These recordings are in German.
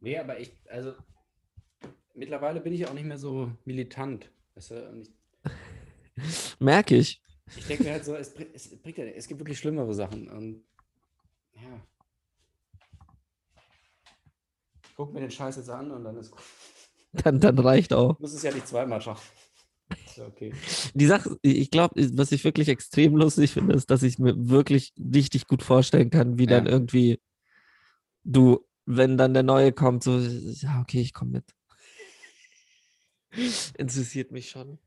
Nee, aber ich, also mittlerweile bin ich auch nicht mehr so militant. Weißt du? Ich, Merke ich. ich denke mir halt so, es, es, bringt ja, es gibt wirklich schlimmere Sachen. Und ja. Ich guck mir den Scheiß jetzt an und dann ist gut. Dann, dann reicht auch. Ich muss es ja nicht zweimal schauen. Ist ja okay. Die Sache, ich glaube, was ich wirklich extrem lustig finde, ist, dass ich mir wirklich richtig gut vorstellen kann, wie dann Ja. irgendwie du, wenn dann der Neue kommt, so, ja, okay, ich komme mit. Interessiert mich schon.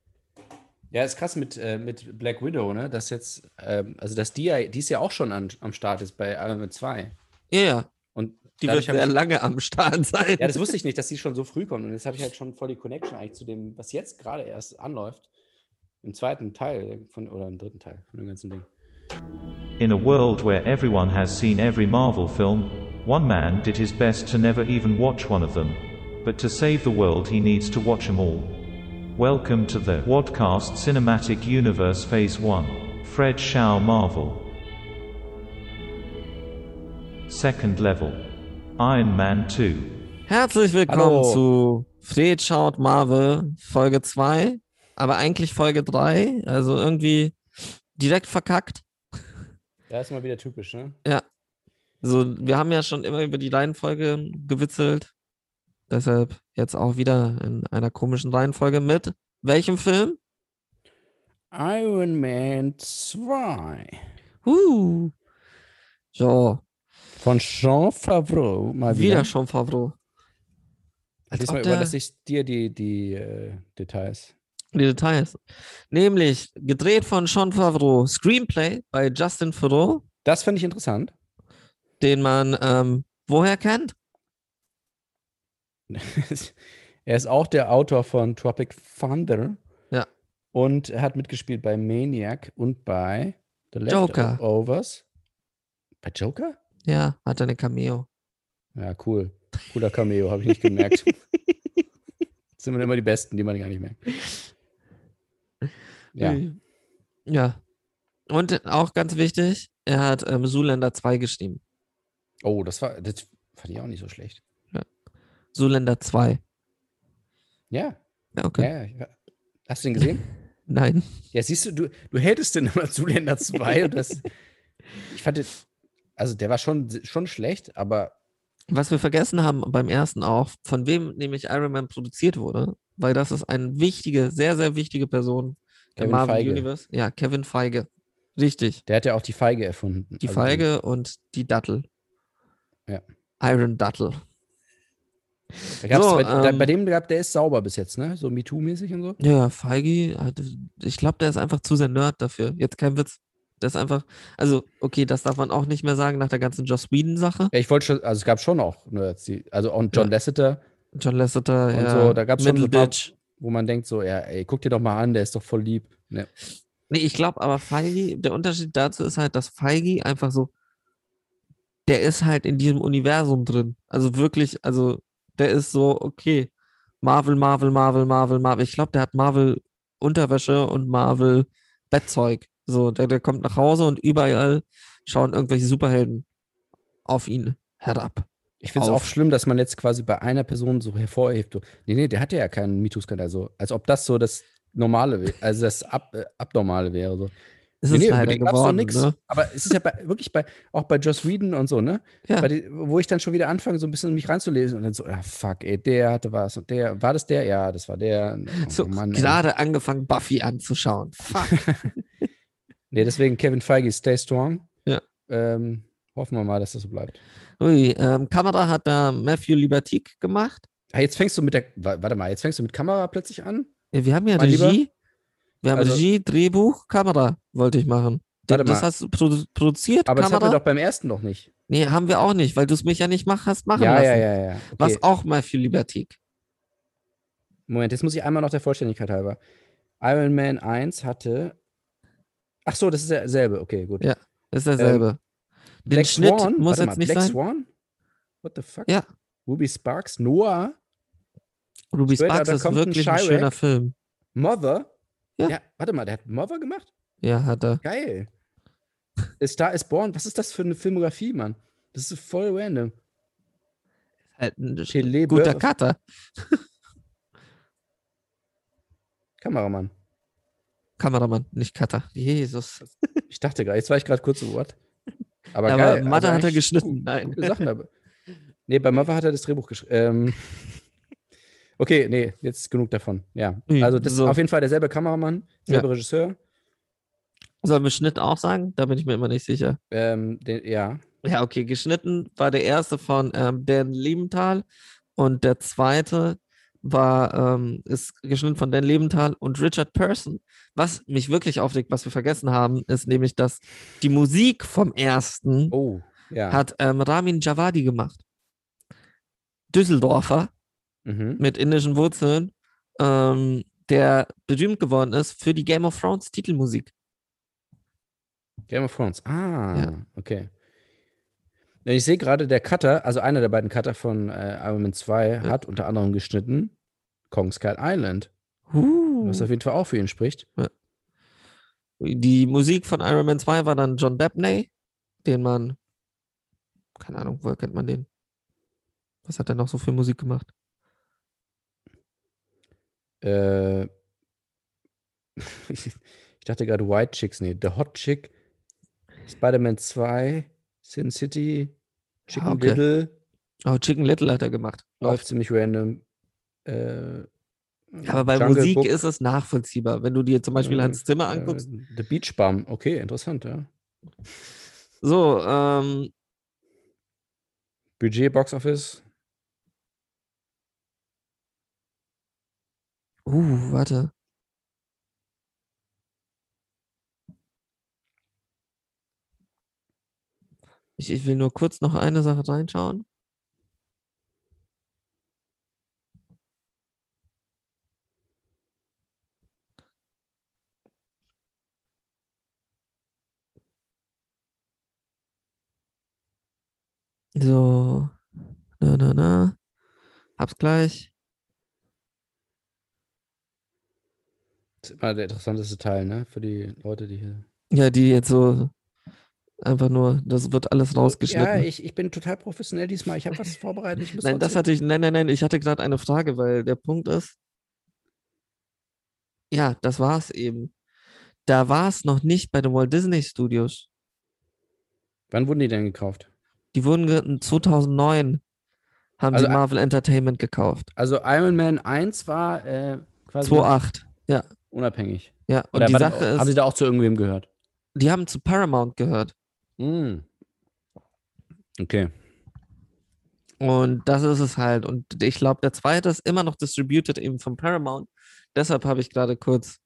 Ja, ist krass mit, äh, mit Black Widow, ne? Dass jetzt, ähm, also dass die ja, die ist ja auch schon an, am Start ist bei Iron Man 2. Ja, ja, Und die wird sehr ich, lange am Start sein. Ja, das wusste ich nicht, dass die schon so früh kommt. Und jetzt habe ich halt schon voll die Connection eigentlich zu dem, was jetzt gerade erst anläuft. Im zweiten Teil von, oder im dritten Teil von dem ganzen Ding. In a world where everyone has seen every Marvel film, one man did his best to never even watch one of them. But to save the world, he needs to watch them all. Welcome to the Wadcast Cinematic Universe Phase 1. Fred Shaw Marvel. Second Level. Iron Man 2. Herzlich willkommen Hallo. zu Fred schaut Marvel Folge 2, aber eigentlich Folge 3, also irgendwie direkt verkackt. Ja, ist mal wieder typisch, ne? So, wir haben ja schon immer über die Reihenfolge gewitzelt. Deshalb jetzt auch wieder in einer komischen Reihenfolge mit welchem Film? Iron Man 2. Uh. So, Von Jean Favreau. Mal wieder. wieder schon Favreau. Als Diesmal überlasse ich dir die, die äh, Details. Die Details. Nämlich gedreht von Sean Favreau, Screenplay bei Justin Theroux, Das finde ich interessant. den man ähm, woher kennt? er ist auch der Autor von Tropic Thunder. Ja. Und er hat mitgespielt bei Maniac und bei The Joker. Leftovers. Bei Joker? Ja, hat eine Cameo. Ja, cool. Cooler Cameo, habe ich nicht gemerkt. sind immer die Besten, die man gar nicht merkt. Ja. Ja. Und auch ganz wichtig, er hat ähm, Zoolander 2 geschrieben. Oh, das war, das fand ich auch nicht so schlecht. Zoolander 2. Ja, Ja, okay. ja, ja. Hast du den gesehen? Nein. Ja, siehst du, du, du hältst den immer Zuländer 2 und das. Ich fand den, also der war schon, schon schlecht, aber Was wir vergessen haben beim ersten auch, von wem nämlich Iron Man produziert wurde, weil das ist eine wichtige, sehr, sehr wichtige Person Kevin Marvel Feige. Universe. Ja, Kevin Feige. Richtig. der hat ja auch die Feige erfunden. Die Also Feige und die Dattel. Ja. Iron Dattel. Da So, bei, da, ähm, bei dem gab, der ist sauber bis jetzt, ne? So MeToo-mäßig und so. Ja, Feige, hat- ich glaube, der ist einfach zu sehr Nerd dafür. Jetzt kein Witz. Der ist einfach, also, okay, das darf man auch nicht mehr sagen nach der ganzen Joss Whedon-Sache. Ja, ich wollte schon, also es gab schon auch Nerds, die, also auch John Ja. Lasseter, John Lasseter, Und ja. so, da gab's schon so ein paar-. Wo man denkt so, ja, ey, guck dir doch mal an, der ist doch voll lieb. Ne? Nee, ich glaube aber Feige, der Unterschied dazu ist halt, dass Feige einfach so, der ist halt in diesem Universum drin. Also wirklich, also der ist so, okay, Marvel, Marvel, Marvel, Marvel, Marvel. Ich glaube, der hat Marvel Unterwäsche und Marvel Bettzeug. So, der, der kommt nach Hause und überall schauen irgendwelche Superhelden auf ihn herab. Ich finde es auch schlimm, dass man jetzt quasi bei einer Person so hervorhebt. Nee, nee, der hatte ja keinen MeToo-Skandal. So, als ob das so das Normale wäre, also das Ab, äh, Abnormale wäre. So. Es Nee, ist nee, leider geworden, nix. ne? Aber es ist ja bei, wirklich bei, auch bei Joss Whedon und so, ne? Ja. Die, wo ich dann schon wieder anfange, so ein bisschen mich reinzulesen und dann so, ah, fuck, ey, der hatte was und der, war das der? Ja, das war der. Oh, So, Mann, ey. gerade angefangen, Buffy anzuschauen. Fuck. Nee, deswegen Kevin Feige, stay strong. Ja. Ähm, hoffen wir mal, dass das so bleibt. Ui, ähm, Kamera hat da Matthew Libertique gemacht. Ah, jetzt fängst du mit der, wa- warte mal, jetzt fängst du mit Kamera plötzlich an? Ja, wir haben ja Mein Lieber? Regie. Wir haben Also- Regie, Drehbuch, Kamera, wollte ich machen. Warte das mal. hast du produ produziert, Aber das hatten Kamera? wir doch beim ersten noch nicht. nee, haben wir auch nicht, weil du es mich ja nicht mach, hast machen Ja, lassen. ja, ja, ja. Okay. Was auch Matthew Libertique. Moment, jetzt muss ich einmal noch der Vollständigkeit halber. Iron Man 1 hatte. Ach so, das ist derselbe. Okay, gut. Ja, ist derselbe. Den Black Schnitt Swan? muss Warte jetzt mal, nicht Black sein. Swan? What the fuck? Ja. Ruby Sparks, Noah, Ruby Sparks ist wirklich ein Chirac. schöner Film. Mother. Ja. Warte mal, der hat Mother gemacht? Ja, hat er. Geil. A Star is Born. Was ist das für eine Filmografie, Mann? Das ist voll random. Äh, ein Telebe- guter Cutter. Kameramann. Kameramann, nicht Cutter. Jesus. Ich dachte gerade, jetzt war ich gerade kurz im Wort. Aber, Aber geil. Mathe hat er geschnitten, nein. Sachen dabei. Nee, bei Mathe hat er das Drehbuch geschrieben. Ähm, okay, nee, jetzt genug davon. Ja. Also das so. ist auf jeden Fall derselbe Kameramann, selbe Regisseur. Sollen wir Schnitt auch sagen? Da bin ich mir immer nicht sicher. Ähm, den, ja. Ja, okay. Geschnitten war der erste von ähm, Dan Liebenthal und der zweite war, ähm, ist geschnitten von Dan Liebenthal und Richard Person. Was mich wirklich aufregt, was wir vergessen haben, ist nämlich, dass die Musik vom ersten Oh, ja. hat ähm, Ramin Javadi gemacht. Düsseldorfer mhm. mit indischen Wurzeln, ähm, der berühmt geworden ist für die Game of Thrones Titelmusik. Game of Thrones. Ah, Ja. okay. Ja, Ich sehe gerade, der Cutter, also einer der beiden Cutter von äh, Iron Man 2, hat unter anderem geschnitten Kong Skull Island, Uh. was auf jeden Fall auch für ihn spricht. Die Musik von Iron Man 2 war dann John Debney, den man, keine Ahnung, woher kennt man den? Was hat er noch so für Musik gemacht? Äh, ich, ich dachte gerade White Chicks, nee, The Hot Chick, Spider-Man 2, Sin City, Chicken okay. Little, Oh, Chicken Little hat er gemacht. Läuft. ziemlich random. Äh, Aber bei Jungle Musik Book, ist es nachvollziehbar. Wenn du dir zum Beispiel äh, Hans Zimmer äh, anguckst. The Beach Bum, okay, interessant, ja. So, ähm, Budget, Box Office, uh, warte. Ich, ich will nur kurz noch eine Sache reinschauen. So, na, na, na. Hab's gleich. ist immer der interessanteste Teil, ne, für die Leute, die hier Ja, die jetzt so einfach nur, das wird alles rausgeschnitten. Ja, ich, ich bin total professionell diesmal. Ich habe was vorbereitet. Ich muss Nein, das hatte ich, nein, nein, nein, ich hatte gerade eine Frage, weil der Punkt ist, ja, das war es eben. Da war es noch nicht bei den Walt Disney Studios. Wann wurden die denn gekauft? Die wurden ge 2009 haben Also sie Marvel Entertainment gekauft. Also Iron Man 1 war äh, quasi 2008. Ja, unabhängig. ja. Und Oder die Sache haben Sie ist, da auch zu irgendwem gehört? die haben zu Paramount gehört. Hm. Okay. Und das ist es halt. Und ich glaube, der zweite ist immer noch distributed eben von Paramount. Deshalb habe ich gerade kurz,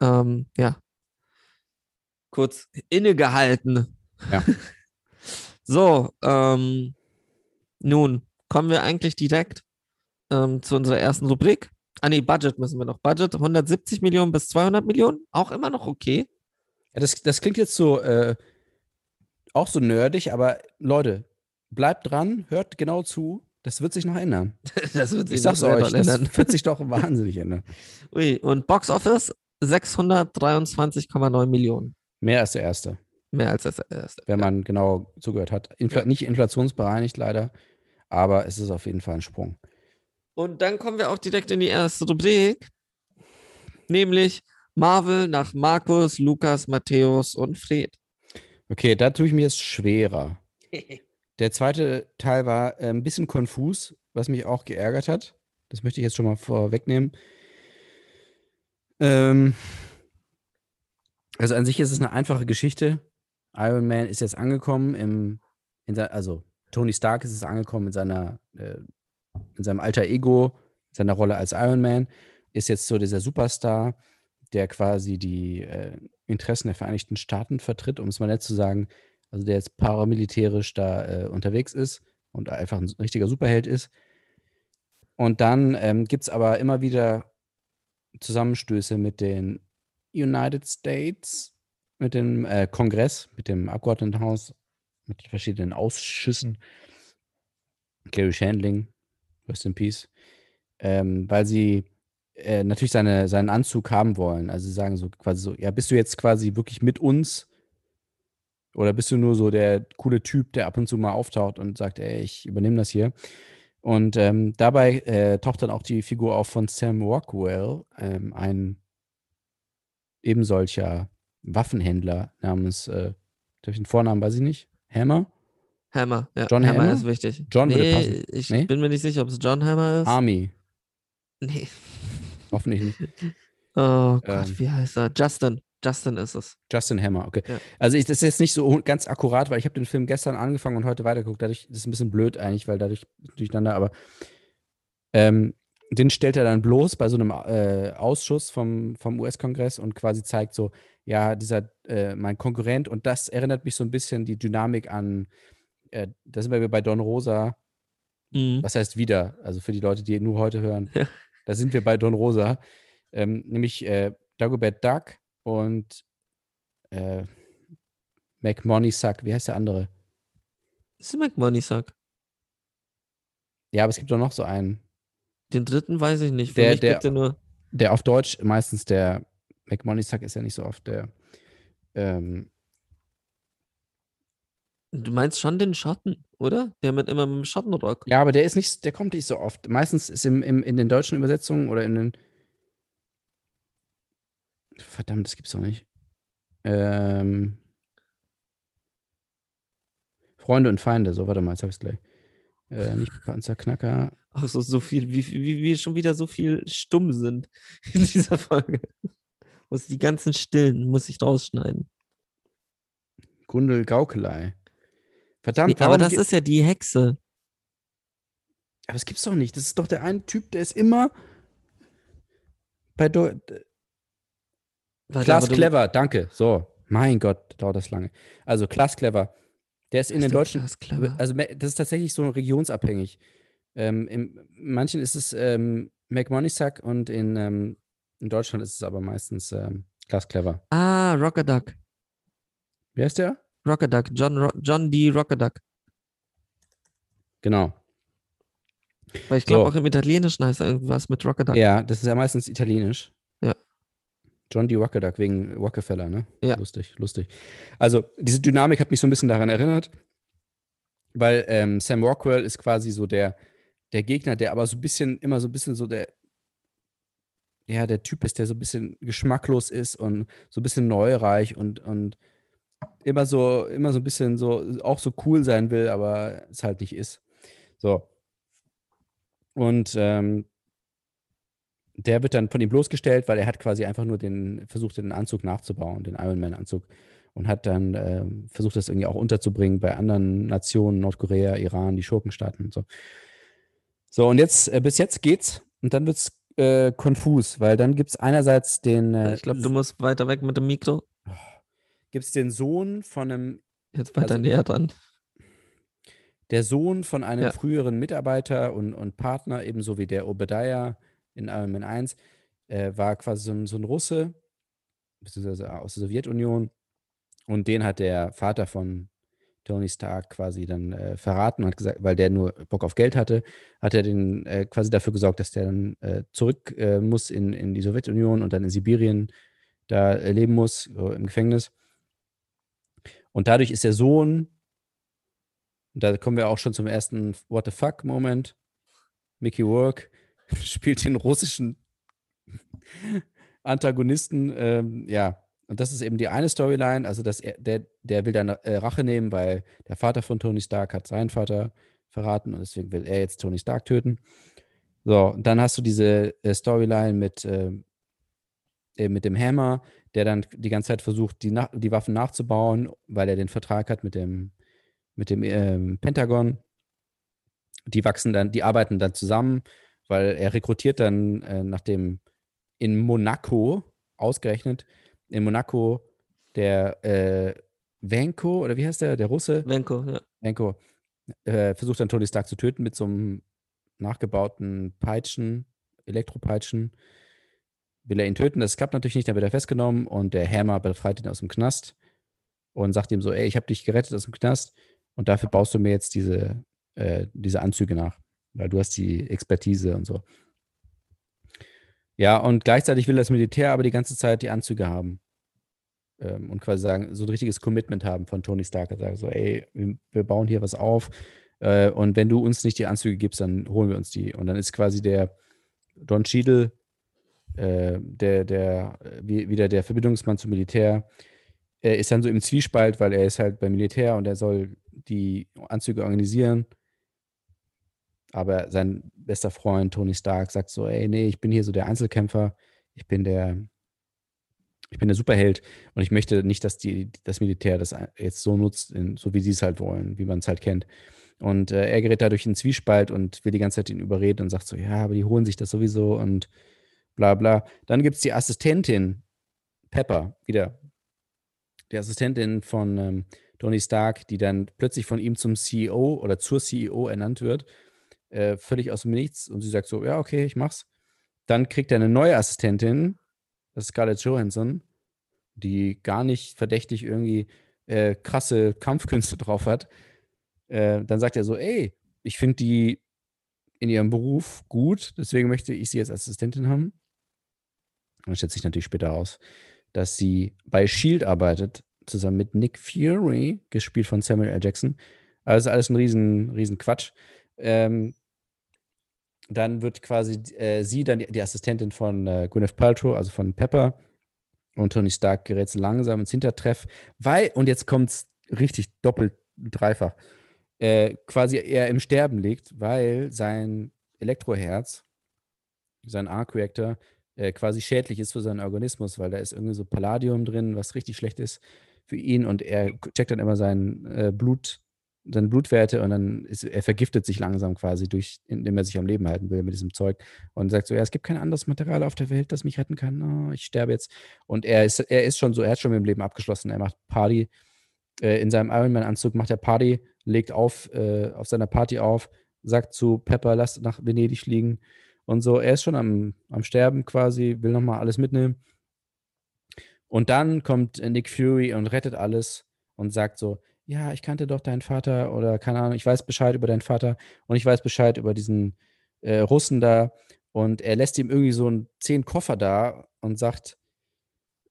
ähm, ja, kurz innegehalten. Ja. so, ähm, nun kommen wir eigentlich direkt ähm, zu unserer ersten Rubrik. Ah, nee, Budget müssen wir noch. Budget 170 Millionen bis 200 Millionen. Auch immer noch okay. Ja, das, das klingt jetzt so äh, auch so nerdig, aber Leute, bleibt dran, hört genau zu. Das wird sich noch ändern. das wird Ich sag's euch, das wird sich doch wahnsinnig ändern. Ui, und Box Office 623,9 Millionen. Mehr als der erste, Mehr als das erste. wenn man genau zugehört hat. Infl Nicht inflationsbereinigt leider, aber es ist auf jeden Fall ein Sprung. Und dann kommen wir auch direkt in die erste Rubrik, nämlich Marvel nach Markus, Lukas, Matthäus und Fred. Okay, da tue ich mir jetzt schwerer. Der zweite Teil war äh, ein bisschen konfus, was mich auch geärgert hat. Das möchte ich jetzt schon mal vorwegnehmen. Ähm, also an sich ist es eine einfache Geschichte. Iron Man ist jetzt angekommen im, sein, also Tony Stark ist es angekommen in seiner, äh, in seinem alter Ego, seiner Rolle als Iron Man, ist jetzt so dieser Superstar, der quasi die äh, Interessen der Vereinigten Staaten vertritt, um es mal nett zu sagen, also der jetzt paramilitärisch da äh, unterwegs ist und einfach ein richtiger Superheld ist. Und dann ähm, gibt es aber immer wieder Zusammenstöße mit den United States, mit dem äh, Kongress, mit dem Abgeordnetenhaus, mit verschiedenen Ausschüssen. Gary Shandling, rest in peace, ähm, weil sie äh, natürlich seine, seinen Anzug haben wollen. Also sie sagen so quasi so, ja, bist du jetzt quasi wirklich mit uns? Oder bist du nur so der coole Typ, der ab und zu mal auftaucht und sagt, ey, ich übernehme das hier? Und ähm, dabei äh, taucht dann auch die Figur auf von Sam Rockwell, ähm, ein eben solcher Waffenhändler namens, äh, ich den Vornamen, weiß ich nicht, Hammer? Hammer, ja. John Hammer, Hammer? ist wichtig. John würde nee, passen. ich Nee? bin mir nicht sicher, ob es John Hammer ist. Army, Nee. Hoffentlich nicht. Oh Gott, Ähm. wie heißt er? Justin. Justin ist es. Justin Hammer, okay. Ja. Also ich, das ist jetzt nicht so ganz akkurat, weil ich habe den Film gestern angefangen und heute weitergeguckt. Dadurch das ist ein bisschen blöd eigentlich, weil dadurch durcheinander, aber ähm, den stellt er dann bloß bei so einem äh, Ausschuss vom, vom US-Kongress und quasi zeigt so, ja, dieser, äh, mein Konkurrent und das erinnert mich so ein bisschen die Dynamik an, äh, da sind wir bei Don Rosa, Mhm. was heißt wieder, also für die Leute, die nur heute hören, Ja. Da sind wir bei Don Rosa, ähm, nämlich äh, Dagobert Duck und äh, McMoney Suck, wie heißt der andere? Das ist McMoney Sack. Ja, aber es gibt doch noch so einen, Den dritten weiß ich nicht. Für Der- der- gibt er nur. der auf Deutsch meistens der McMoney Suck ist ja nicht so oft der. Ähm, Du meinst schon den Schotten, oder? Der mit immer mit dem Schottenrock. ja, aber der ist nicht, der kommt nicht so oft. Meistens ist im, im, in den deutschen Übersetzungen oder in den. Verdammt, das gibt's doch nicht. Ähm, Freunde und Feinde, so, warte mal, jetzt hab ich's gleich. Äh, nicht Panzerknacker. Ach so, so viel, wie, wie, wie schon wieder so viel stumm sind in dieser Folge. Muss die ganzen Stillen, muss ich rausschneiden. Gundel Gaukelei. Verdammt, Nee, aber das ist ja die Hexe. aber das gibt's doch nicht. Das ist doch der eine Typ, der ist immer bei Deu Klaas Clever, danke. So, mein Gott, dauert das lange. Also Klaas Clever, der ist in den deutschen, also das ist tatsächlich so regionsabhängig. Ähm, in manchen ist es ähm, McMoneysack und in, ähm, in Deutschland ist es aber meistens ähm, Klaas Clever. Ah, Rockaduck. Wer ist der? Rockaduck. John, Ro John D. Rockaduck. Genau. Weil ich glaube So. auch im Italienischen heißt irgendwas mit Rockaduck. Ja, das ist ja meistens italienisch. Ja. John D. Rockeduck wegen Rockefeller, ne? Ja. Lustig, lustig. Also, diese Dynamik hat mich so ein bisschen daran erinnert, weil ähm, Sam Rockwell ist quasi so der, der Gegner, der aber so ein bisschen, immer so ein bisschen so der, ja, der Typ ist, der so ein bisschen geschmacklos ist und so ein bisschen neureich und, und immer so, immer so ein bisschen so, auch so cool sein will, aber es halt nicht ist. So. Und ähm, der wird dann von ihm bloßgestellt, weil er hat quasi einfach nur den, versucht, den Anzug nachzubauen, den Iron Man-Anzug. Und hat dann ähm, versucht, das irgendwie auch unterzubringen bei anderen Nationen, Nordkorea, Iran, die Schurkenstaaten und so. So, und jetzt, äh, bis jetzt geht's und dann wird's äh, konfus, weil dann gibt's einerseits den, äh, Ich glaube, du musst weiter weg mit dem Mikro. Gibt's den Sohn von einem Jetzt weiter Also- näher dran. der Sohn von einem Ja. früheren Mitarbeiter und, und Partner, ebenso wie der Obadiah in Iron Man 1, äh, war quasi so ein, so ein Russe, beziehungsweise aus der Sowjetunion. Und den hat der Vater von Tony Stark quasi dann äh, verraten und hat gesagt, weil der nur Bock auf Geld hatte, hat er den äh, quasi dafür gesorgt, dass der dann äh, zurück äh, muss in, in die Sowjetunion und dann in Sibirien da äh, leben muss, so im Gefängnis. Und dadurch ist der Sohn da kommen wir auch schon zum ersten What the fuck-Moment. Mickey Rourke spielt den russischen Antagonisten. Ähm, ja, und das ist eben die eine Storyline. Also, dass er, der, der will dann äh, Rache nehmen, weil der Vater von Tony Stark hat seinen Vater verraten und deswegen will er jetzt Tony Stark töten. So, und dann hast du diese äh, Storyline mit, ähm, äh, mit dem Hammer, der dann die ganze Zeit versucht, die, nach, die Waffen nachzubauen, weil er den Vertrag hat mit dem, mit dem ähm, Pentagon. Die wachsen dann, die arbeiten dann zusammen, weil er rekrutiert dann, äh, nachdem in Monaco, ausgerechnet, in Monaco der äh, Venko, oder wie heißt der, der Russe? Venko, ja. Venko, äh, versucht dann Tony Stark zu töten mit so einem nachgebauten Peitschen, Elektropeitschen. Will er ihn töten? Das klappt natürlich nicht, dann wird er festgenommen und der Hammer befreit ihn aus dem Knast und sagt ihm so, ey, ich habe dich gerettet aus dem Knast und dafür baust du mir jetzt diese, äh, diese Anzüge nach, weil du hast die Expertise und so. Ja, und gleichzeitig will das Militär aber die ganze Zeit die Anzüge haben. Ähm, und quasi sagen, so ein richtiges Commitment haben von Tony Stark. Er so, ey, wir, wir bauen hier was auf. Äh, und wenn du uns nicht die Anzüge gibst, dann holen wir uns die. Und dann ist quasi der Don Cheadle, äh, der, der, wie, wieder der Verbindungsmann zum Militär, er ist dann so im Zwiespalt, weil er ist halt beim Militär und er soll die Anzüge organisieren. Aber sein bester Freund Tony Stark sagt so, ey, nee, ich bin hier so der Einzelkämpfer, ich bin der, ich bin der Superheld und ich möchte nicht, dass die, das Militär das jetzt so nutzt, so wie sie es halt wollen, wie man es halt kennt. Und äh, er gerät dadurch in Zwiespalt und will die ganze Zeit ihn überreden und sagt so, ja, aber die holen sich das sowieso und bla bla. Dann gibt es die Assistentin, Pepper, wieder. Die Assistentin von ähm, Tony Stark, die dann plötzlich von ihm zum CEO oder zur CEO ernannt wird, äh, völlig aus dem Nichts. Und sie sagt so, ja, okay, ich mach's. Dann kriegt er eine neue Assistentin, das ist Scarlett Johansson, die gar nicht verdächtig irgendwie äh, krasse Kampfkünste drauf hat. Äh, dann sagt er so, ey, ich finde die in ihrem Beruf gut, deswegen möchte ich sie als Assistentin haben. Dann stellt sich natürlich später aus, dass sie bei Shield arbeitet, zusammen mit Nick Fury, gespielt von Samuel L. Jackson. Also alles ein riesen, riesen Quatsch. Ähm, dann wird quasi äh, sie dann die, die, Assistentin von äh, Gwyneth Paltrow, also von Pepper. Und Tony Stark gerät langsam ins Hintertreff, weil, und jetzt kommt es richtig doppelt, dreifach, äh, quasi er im Sterben liegt, weil sein Elektroherz, sein Arc-Reactor, äh, quasi schädlich ist für seinen Organismus, weil da ist irgendwie so Palladium drin, was richtig schlecht ist für ihn und er checkt dann immer sein äh, Blut seine Blutwerte und dann ist, er vergiftet sich langsam quasi durch, indem er sich am Leben halten will mit diesem Zeug und sagt so, ja, es gibt kein anderes Material auf der Welt, das mich retten kann. Oh, ich sterbe jetzt. Und er ist, er ist schon so, er hat schon mit dem Leben abgeschlossen. Er macht Party. Äh, in seinem Ironman-Anzug macht er Party, legt auf, äh, auf seiner Party auf, sagt zu Pepper, lass nach Venedig fliegen und so. Er ist schon am, am Sterben quasi, will nochmal alles mitnehmen. Und dann kommt Nick Fury und rettet alles und sagt so, ja, ich kannte doch deinen Vater oder keine Ahnung, ich weiß Bescheid über deinen Vater und ich weiß Bescheid über diesen äh, Russen da. Und er lässt ihm irgendwie so einen zehn Koffer da und sagt,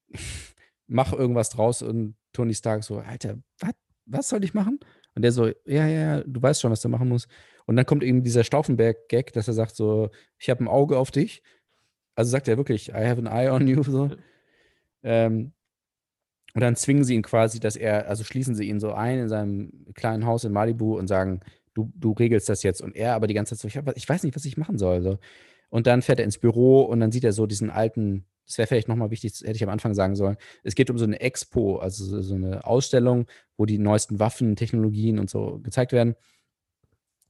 mach irgendwas draus. Und Tony Stark so, Alter, wat, was soll ich machen? Und der so, ja, ja, du weißt schon, was du machen musst. Und dann kommt eben dieser Stauffenberg-Gag, dass er sagt so, ich habe ein Auge auf dich. Also sagt er wirklich, I have an eye on you. So. Ähm, und dann zwingen sie ihn quasi, dass er, also schließen sie ihn so ein in seinem kleinen Haus in Malibu und sagen, du, du regelst das jetzt. Und er aber die ganze Zeit so, ich, hab, ich weiß nicht, was ich machen soll. So. Und dann fährt er ins Büro und dann sieht er so diesen alten, das wäre vielleicht nochmal wichtig, das hätte ich am Anfang sagen sollen. Es geht um so eine Expo, also so eine Ausstellung, wo die neuesten Waffen, Technologien und so gezeigt werden,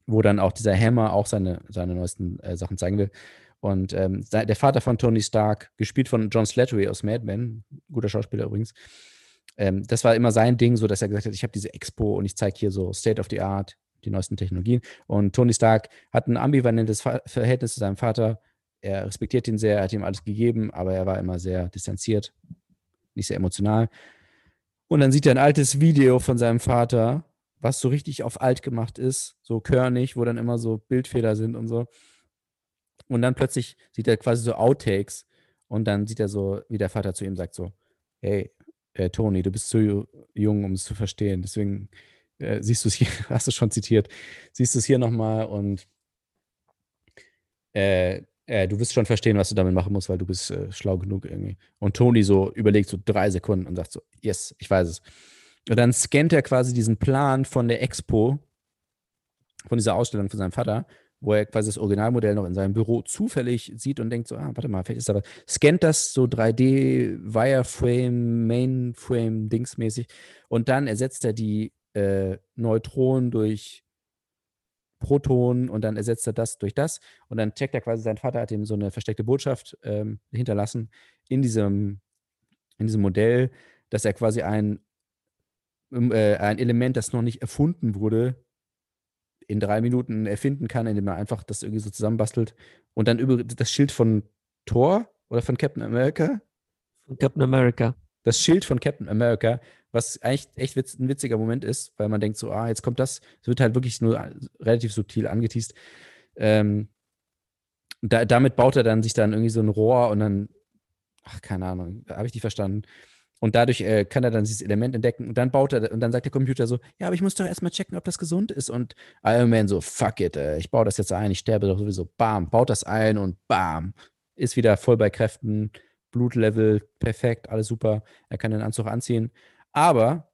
wo dann auch dieser Hammer auch seine, seine neuesten äh, Sachen zeigen will. Und ähm, der Vater von Tony Stark, gespielt von John Slattery aus Mad Men, guter Schauspieler übrigens, ähm, das war immer sein Ding, so dass er gesagt hat, ich habe diese Expo und ich zeige hier so State of the Art, die neuesten Technologien. Und Tony Stark hat ein ambivalentes Verhältnis zu seinem Vater. Er respektiert ihn sehr, er hat ihm alles gegeben, aber er war immer sehr distanziert, nicht sehr emotional. Und dann sieht er ein altes Video von seinem Vater, was so richtig auf alt gemacht ist, so körnig, wo dann immer so Bildfehler sind und so. Und dann plötzlich sieht er quasi so Outtakes und dann sieht er so, wie der Vater zu ihm sagt so, hey, äh, Tony, du bist zu jung, um es zu verstehen. Deswegen äh, siehst du es hier, hast du schon zitiert, siehst du es hier nochmal und äh, äh, du wirst schon verstehen, was du damit machen musst, weil du bist äh, schlau genug irgendwie. Und Tony so überlegt so drei Sekunden und sagt so, yes, ich weiß es. Und dann scannt er quasi diesen Plan von der Expo, von dieser Ausstellung von seinem Vater wo er quasi das Originalmodell noch in seinem Büro zufällig sieht und denkt so, ah, warte mal, vielleicht ist da was. Scannt das so 3D, Wireframe, Mainframe, Dingsmäßig und dann ersetzt er die äh, Neutronen durch Protonen und dann ersetzt er das durch das und dann checkt er quasi, sein Vater hat ihm so eine versteckte Botschaft ähm, hinterlassen in diesem, in diesem Modell, dass er quasi ein, äh, ein Element, das noch nicht erfunden wurde, in drei Minuten erfinden kann, indem man einfach das irgendwie so zusammenbastelt. Und dann über das Schild von Thor oder von Captain America. Von Captain America. Das Schild von Captain America, was eigentlich echt witz, ein witziger Moment ist, weil man denkt so, ah, jetzt kommt das. Es wird halt wirklich nur relativ subtil angeteased. Ähm, da, damit baut er dann sich dann irgendwie so ein Rohr und dann, ach, keine Ahnung, habe ich nicht verstanden. Und dadurch äh, kann er dann dieses Element entdecken und dann baut er, und dann sagt der Computer so, ja, aber ich muss doch erstmal checken, ob das gesund ist. Und Iron Man so, fuck it, äh, ich baue das jetzt ein, ich sterbe doch sowieso. Bam, baut das ein und bam, ist wieder voll bei Kräften, Blutlevel perfekt, alles super. Er kann den Anzug anziehen. Aber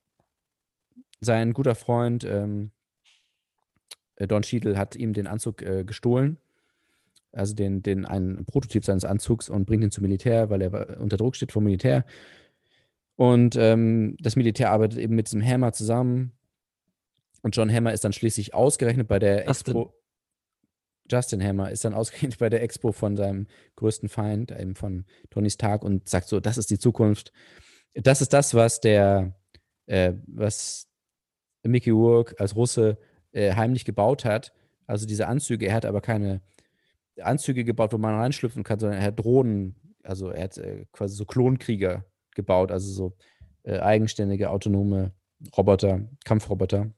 sein guter Freund ähm, äh, Don Cheadle hat ihm den Anzug äh, gestohlen. Also den, den einen Prototyp seines Anzugs und bringt ihn zum Militär, weil er unter Druck steht vom Militär. Und ähm, das Militär arbeitet eben mit diesem Hammer zusammen. Und John Hammer ist dann schließlich ausgerechnet bei der. Expo. Justin Hammer ist dann ausgerechnet bei der Expo von seinem größten Feind, eben von Tony Stark, und sagt so: Das ist die Zukunft. Das ist das, was der, äh, was Mickey Rourke als Russe äh, heimlich gebaut hat. Also diese Anzüge. Er hat aber keine Anzüge gebaut, wo man reinschlüpfen kann, sondern er hat Drohnen, also er hat äh, quasi so Klonkrieger gebaut, also so äh, eigenständige, autonome Roboter, Kampfroboter.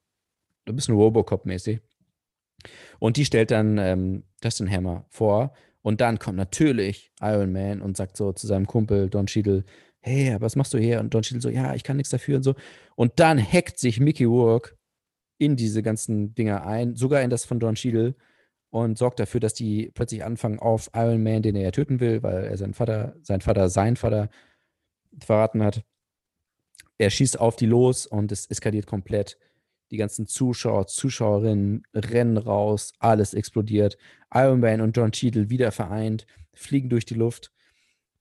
Ein bisschen Robocop-mäßig. Und die stellt dann ähm, Justin Hammer vor. Und dann kommt natürlich Iron Man und sagt so zu seinem Kumpel Don Cheadle, hey, was machst du hier? Und Don Cheadle so, ja, ich kann nichts dafür und so. Und dann hackt sich Mickey Rourke in diese ganzen Dinger ein, sogar in das von Don Cheadle und sorgt dafür, dass die plötzlich anfangen auf Iron Man, den er ja töten will, weil er seinen Vater, sein Vater, sein Vater verraten hat. Er schießt auf die los und es eskaliert komplett. Die ganzen Zuschauer, Zuschauerinnen rennen raus, alles explodiert. Iron Man und John Cheadle wieder vereint, fliegen durch die Luft.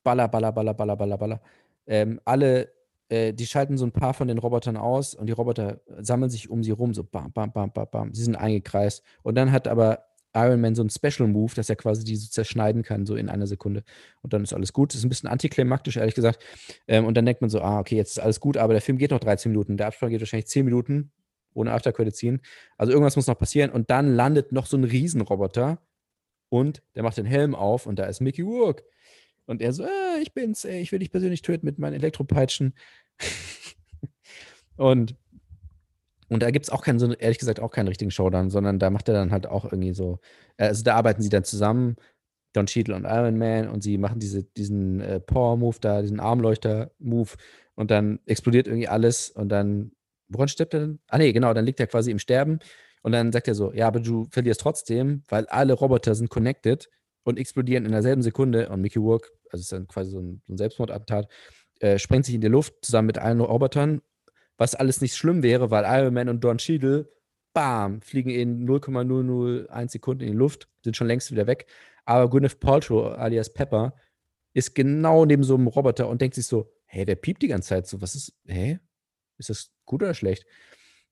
Baller, baller, baller, baller, baller, baller. Ähm, alle, äh, die schalten so ein paar von den Robotern aus und die Roboter sammeln sich um sie rum, so bam, bam, bam, bam, bam. Sie sind eingekreist. Und dann hat aber Iron Man so ein Special Move, dass er quasi die so zerschneiden kann, so in einer Sekunde. Und dann ist alles gut. Das ist ein bisschen antiklimaktisch, ehrlich gesagt. Ähm, und dann denkt man so, ah, okay, jetzt ist alles gut, aber der Film geht noch 13 Minuten. Der Abspann geht wahrscheinlich 10 Minuten ohne Aftercredit ziehen. Also irgendwas muss noch passieren. Und dann landet noch so ein Riesenroboter und der macht den Helm auf und da ist Mickey Rourke. Und er so, ah, ich bin's, ey, ich will dich persönlich töten mit meinen Elektropeitschen. und und da gibt es auch keinen, so, ehrlich gesagt, auch keinen richtigen Showdown, sondern da macht er dann halt auch irgendwie so, äh, also da arbeiten sie dann zusammen, Don Cheadle und Iron Man, und sie machen diese, diesen äh, Power-Move da, diesen Armleuchter-Move, und dann explodiert irgendwie alles, und dann, woran stirbt er denn? Ah, nee, genau, dann liegt er quasi im Sterben, und dann sagt er so, ja, aber du verlierst trotzdem, weil alle Roboter sind connected und explodieren in derselben Sekunde, und Mickey Rourke, also ist dann quasi so ein, so ein Selbstmordattentat, äh, sprengt sich in die Luft zusammen mit allen Robotern was alles nicht schlimm wäre, weil Iron Man und Don Cheadle, bam, fliegen in 0,001 Sekunden in die Luft, sind schon längst wieder weg. Aber Gwyneth Paltrow, alias Pepper, ist genau neben so einem Roboter und denkt sich so, hey, der piept die ganze Zeit so, was ist, hä? Ist das gut oder schlecht?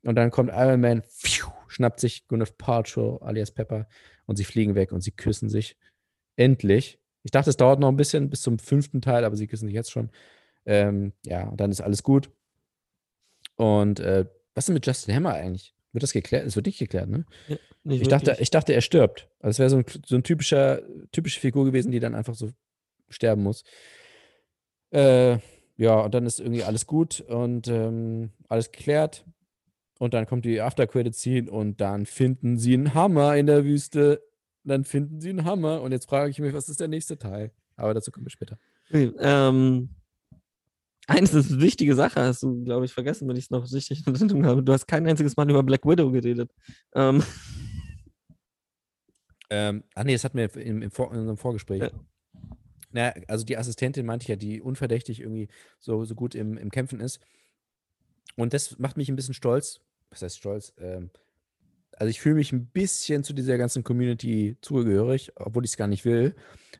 Und dann kommt Iron Man, pfiuh, schnappt sich Gwyneth Paltrow, alias Pepper, und sie fliegen weg und sie küssen sich. Endlich. Ich dachte, es dauert noch ein bisschen bis zum fünften Teil, aber sie küssen sich jetzt schon. Ähm, ja, und dann ist alles gut. Und äh, was ist mit Justin Hammer eigentlich? Wird das geklärt? Es wird nicht geklärt, ne? Ja, ich, dachte, ich dachte, er stirbt. Also es wäre so ein, so ein typischer, typische Figur gewesen, die dann einfach so sterben muss. Äh, ja, und dann ist irgendwie alles gut und ähm, alles geklärt. Und dann kommt die After-Credit-Scene und dann finden sie einen Hammer in der Wüste. Dann finden sie einen Hammer. Und jetzt frage ich mich, was ist der nächste Teil? Aber dazu kommen wir später. Okay, ähm, eines ist eine wichtige Sache, hast du, glaube ich, vergessen, wenn ich es noch richtig in Erinnerung habe. Du hast kein einziges Mal über Black Widow geredet. Ähm. Ähm, ach nee, das hatten wir im, im Vor in unserem Vorgespräch. Ja. Naja, also die Assistentin meinte ich ja, die unverdächtig irgendwie so, so gut im, im Kämpfen ist. Und das macht mich ein bisschen stolz. Was heißt stolz? Ähm, also ich fühle mich ein bisschen zu dieser ganzen Community zugehörig, obwohl ich es gar nicht will,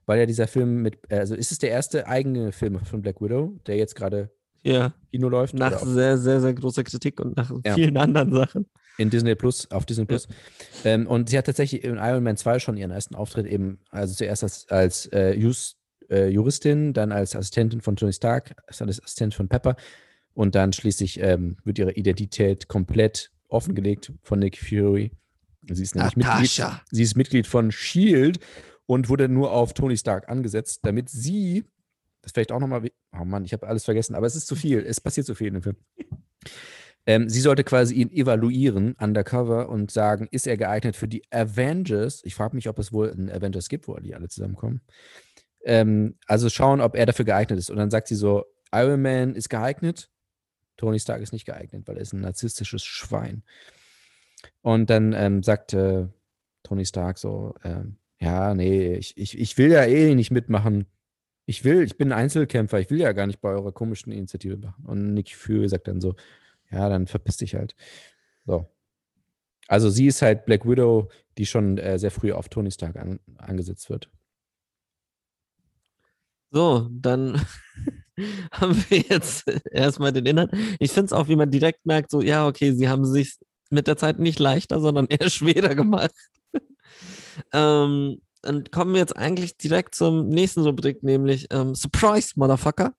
weil ja dieser Film mit, also ist es der erste eigene Film von Black Widow, der jetzt gerade ja. Kino läuft? Nach sehr, sehr, sehr großer Kritik und nach ja. vielen anderen Sachen. In Disney Plus, auf Disney Plus. Ja. Ähm, und sie hat tatsächlich in Iron Man 2 schon ihren ersten Auftritt eben, also zuerst als, als äh, Just, äh, Juristin, dann als Assistentin von Tony Stark, als Assistentin von Pepper und dann schließlich ähm, wird ihre Identität komplett offengelegt von Nick Fury. Sie ist nämlich Mitglied, sie ist Mitglied von Shield und wurde nur auf Tony Stark angesetzt, damit sie, das vielleicht auch nochmal, oh Mann, ich habe alles vergessen, aber es ist zu viel, es passiert zu viel in dem Film. Ähm, sie sollte quasi ihn evaluieren, undercover, und sagen, ist er geeignet für die Avengers? Ich frage mich, ob es wohl einen Avengers gibt, wo die alle zusammenkommen. Ähm, also schauen, ob er dafür geeignet ist. Und dann sagt sie so, Iron Man ist geeignet, Tony Stark ist nicht geeignet, weil er ist ein narzisstisches Schwein. Und dann ähm, sagt äh, Tony Stark so, ähm, ja, nee, ich, ich, ich will ja eh nicht mitmachen. Ich will, ich bin Einzelkämpfer, ich will ja gar nicht bei eurer komischen Initiative machen. Und Nick Fury sagt dann so, ja, dann verpiss dich halt. So. Also sie ist halt Black Widow, die schon äh, sehr früh auf Tony Stark an, angesetzt wird. So, dann haben wir jetzt erstmal den Inhalt. Ich finde es auch, wie man direkt merkt, so, ja, okay, sie haben sich mit der Zeit nicht leichter, sondern eher schwerer gemacht. ähm, dann kommen wir jetzt eigentlich direkt zum nächsten Rubrik, nämlich ähm, Surprise, Motherfucker.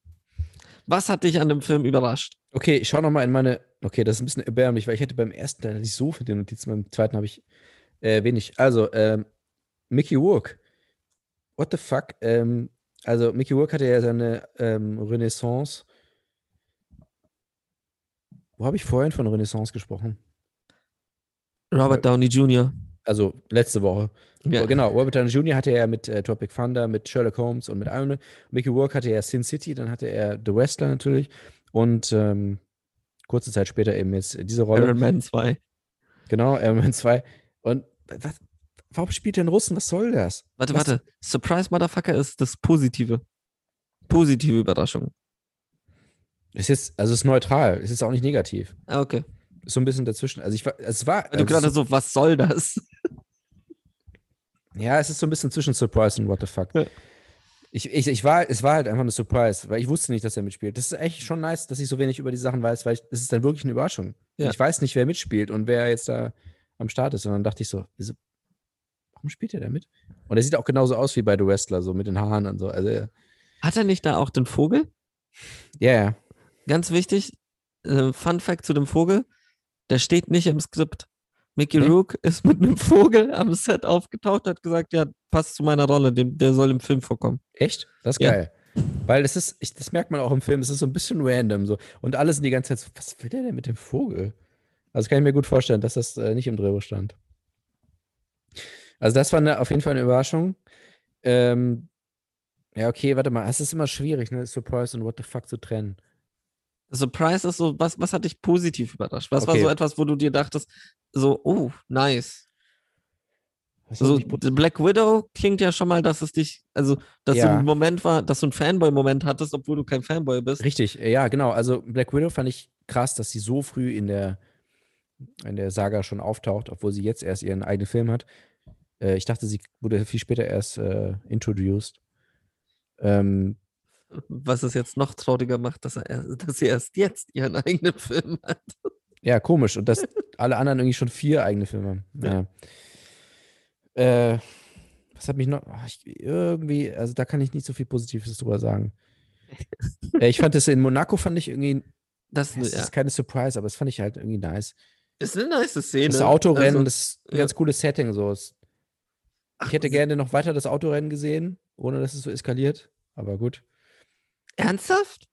Was hat dich an dem Film überrascht? Okay, ich schaue nochmal in meine. Okay, das ist ein bisschen erbärmlich, weil ich hätte beim ersten Teil nicht so viele Notizen, beim zweiten habe ich äh, wenig. Also, ähm, Mickey Rourke. What the fuck? Ähm, also, Mickey Rourke hatte ja seine ähm, Renaissance. Wo habe ich vorhin von Renaissance gesprochen? Robert Downey Jr. Also, letzte Woche. Ja. Genau, Robert Downey Jr. hatte er mit äh, Tropic Thunder, mit Sherlock Holmes und mit Iron Man. Mickey Rourke hatte er Sin City, dann hatte er The Wrestler natürlich und ähm, kurze Zeit später eben jetzt diese Rolle. Iron Man 2. Genau, Iron Man 2. Und was, warum spielt in Russen? Was soll das? Warte, Was- warte. Surprise, Motherfucker ist das Positive. Positive Überraschung. Es ist, also es ist neutral, es ist auch nicht negativ. Ah, okay. So ein bisschen dazwischen. Also ich war, es war, du also gerade es, so, was soll das? ja, es ist so ein bisschen zwischen Surprise und What the fuck. Ja. Ich, ich, ich war, es war halt einfach eine Surprise, weil ich wusste nicht, dass er mitspielt. Das ist echt schon nice, dass ich so wenig über die Sachen weiß, weil ich, das ist dann wirklich eine Überraschung. Ja. Ich weiß nicht, wer mitspielt und wer jetzt da am Start ist. Und dann dachte ich so, wieso, warum spielt er da mit? Und er sieht auch genauso aus wie bei The Wrestler, so mit den Haaren und so. Also, ja, Hat er nicht da auch den Vogel? ja. Ganz wichtig, äh, Fun Fact zu dem Vogel, der steht nicht im Skript. Mickey Nee? Rourke ist mit einem Vogel am Set aufgetaucht, hat gesagt, ja, passt zu meiner Rolle, dem, der soll im Film vorkommen. Echt? Das ist Ja. geil. Weil das ist, ich, das merkt man auch im Film, es ist so ein bisschen random so. Und alle sind die ganze Zeit so, was will der denn mit dem Vogel? Also kann ich mir gut vorstellen, dass das äh, nicht im Drehbuch stand. Also das war eine, auf jeden Fall eine Überraschung. Ähm, ja, okay, warte mal, es ist immer schwierig, ne, Surprise und What the fuck zu trennen. Surprise ist so, was, was hat dich positiv überrascht? Was war Okay. so etwas, wo du dir dachtest, so, oh, nice. Was hat So, mich The Black Widow klingt ja schon mal, dass es dich, also, dass Ja. so ein Moment war, dass du einen Fanboy-Moment hattest, obwohl du kein Fanboy bist. Richtig, ja, genau. Also Black Widow fand ich krass, dass sie so früh in der, in der Saga schon auftaucht, obwohl sie jetzt erst ihren eigenen Film hat. Äh, ich dachte, sie wurde viel später erst äh, introduced. Ähm, Was es jetzt noch trauriger macht, dass, er, dass sie erst jetzt ihren eigenen Film hat. ja, komisch. Und dass alle anderen irgendwie schon vier eigene Filme haben. Ja. Äh, was hat mich noch. ach, Ich, irgendwie, also da kann ich nicht so viel Positives drüber sagen. äh, ich fand das in Monaco, fand ich irgendwie. Das Es ja. ist keine Surprise, aber das fand ich halt irgendwie nice. ist eine nice Szene. Das Autorennen, Also, das ist ein ja. ganz cooles Setting. So. Es- ach, Ich hätte gerne noch weiter das Autorennen gesehen, ohne dass es so eskaliert. Aber gut. Ernsthaft?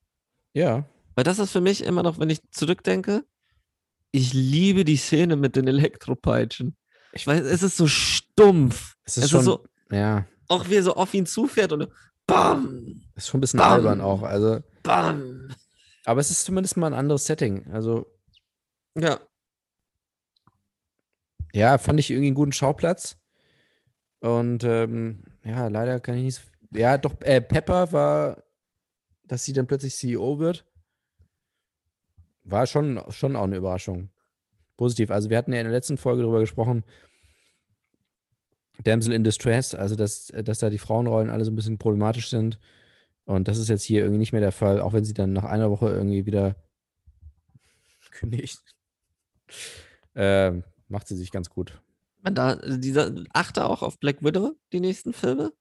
Ja. Weil das ist für mich immer noch, wenn ich zurückdenke, ich liebe die Szene mit den Elektropeitschen. Ich weiß, es ist so stumpf. Es ist Es schon, ist so, ja, auch wie er so auf ihn zufährt und BAM! ist schon ein bisschen Bam. albern auch. Also, BAM! aber es ist zumindest mal ein anderes Setting. Also, Ja. ja, fand ich irgendwie einen guten Schauplatz. Und ähm, ja, leider kann ich nicht. Ja, doch, äh, Pepper war, dass sie dann plötzlich CEO wird. War schon, schon auch eine Überraschung. Positiv. Also, wir hatten ja in der letzten Folge darüber gesprochen, Damsel in Distress, also dass, dass da die Frauenrollen alle so ein bisschen problematisch sind. Und das ist jetzt hier irgendwie nicht mehr der Fall, auch wenn sie dann nach einer Woche irgendwie wieder kündigt. Ähm, macht sie sich ganz gut. Man da, dieser, achte auch auf Black Widow, die nächsten Filme,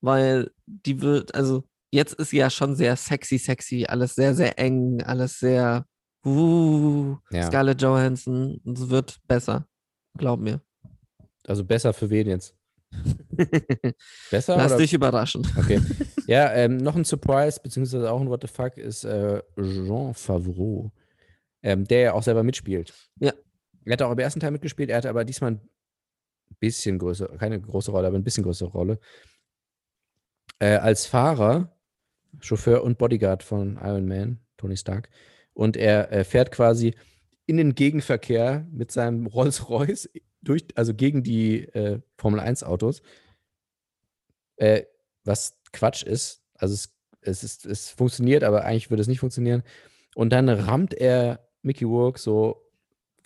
weil die wird, also jetzt ist sie ja schon sehr sexy, sexy, alles sehr, sehr eng, alles sehr, uh, Ja. Scarlett Johansson, es wird besser, glaub mir. Also besser für wen jetzt? Besser? Lass oder? dich überraschen. Okay. ja, ähm, noch ein Surprise, beziehungsweise auch ein What the fuck, ist äh, Jean Favreau, ähm, der ja auch selber mitspielt. Ja. Er hat auch im ersten Teil mitgespielt, er hatte aber diesmal bisschen größere, keine große Rolle, aber ein bisschen größere Rolle. Äh, als Fahrer Chauffeur und Bodyguard von Iron Man, Tony Stark. Und er äh, fährt quasi in den Gegenverkehr mit seinem Rolls-Royce durch, also gegen die äh, Formel 1 Autos. Äh, was Quatsch ist. Also es, es, ist, es funktioniert, aber eigentlich würde es nicht funktionieren. Und dann rammt er Mickey Rourke so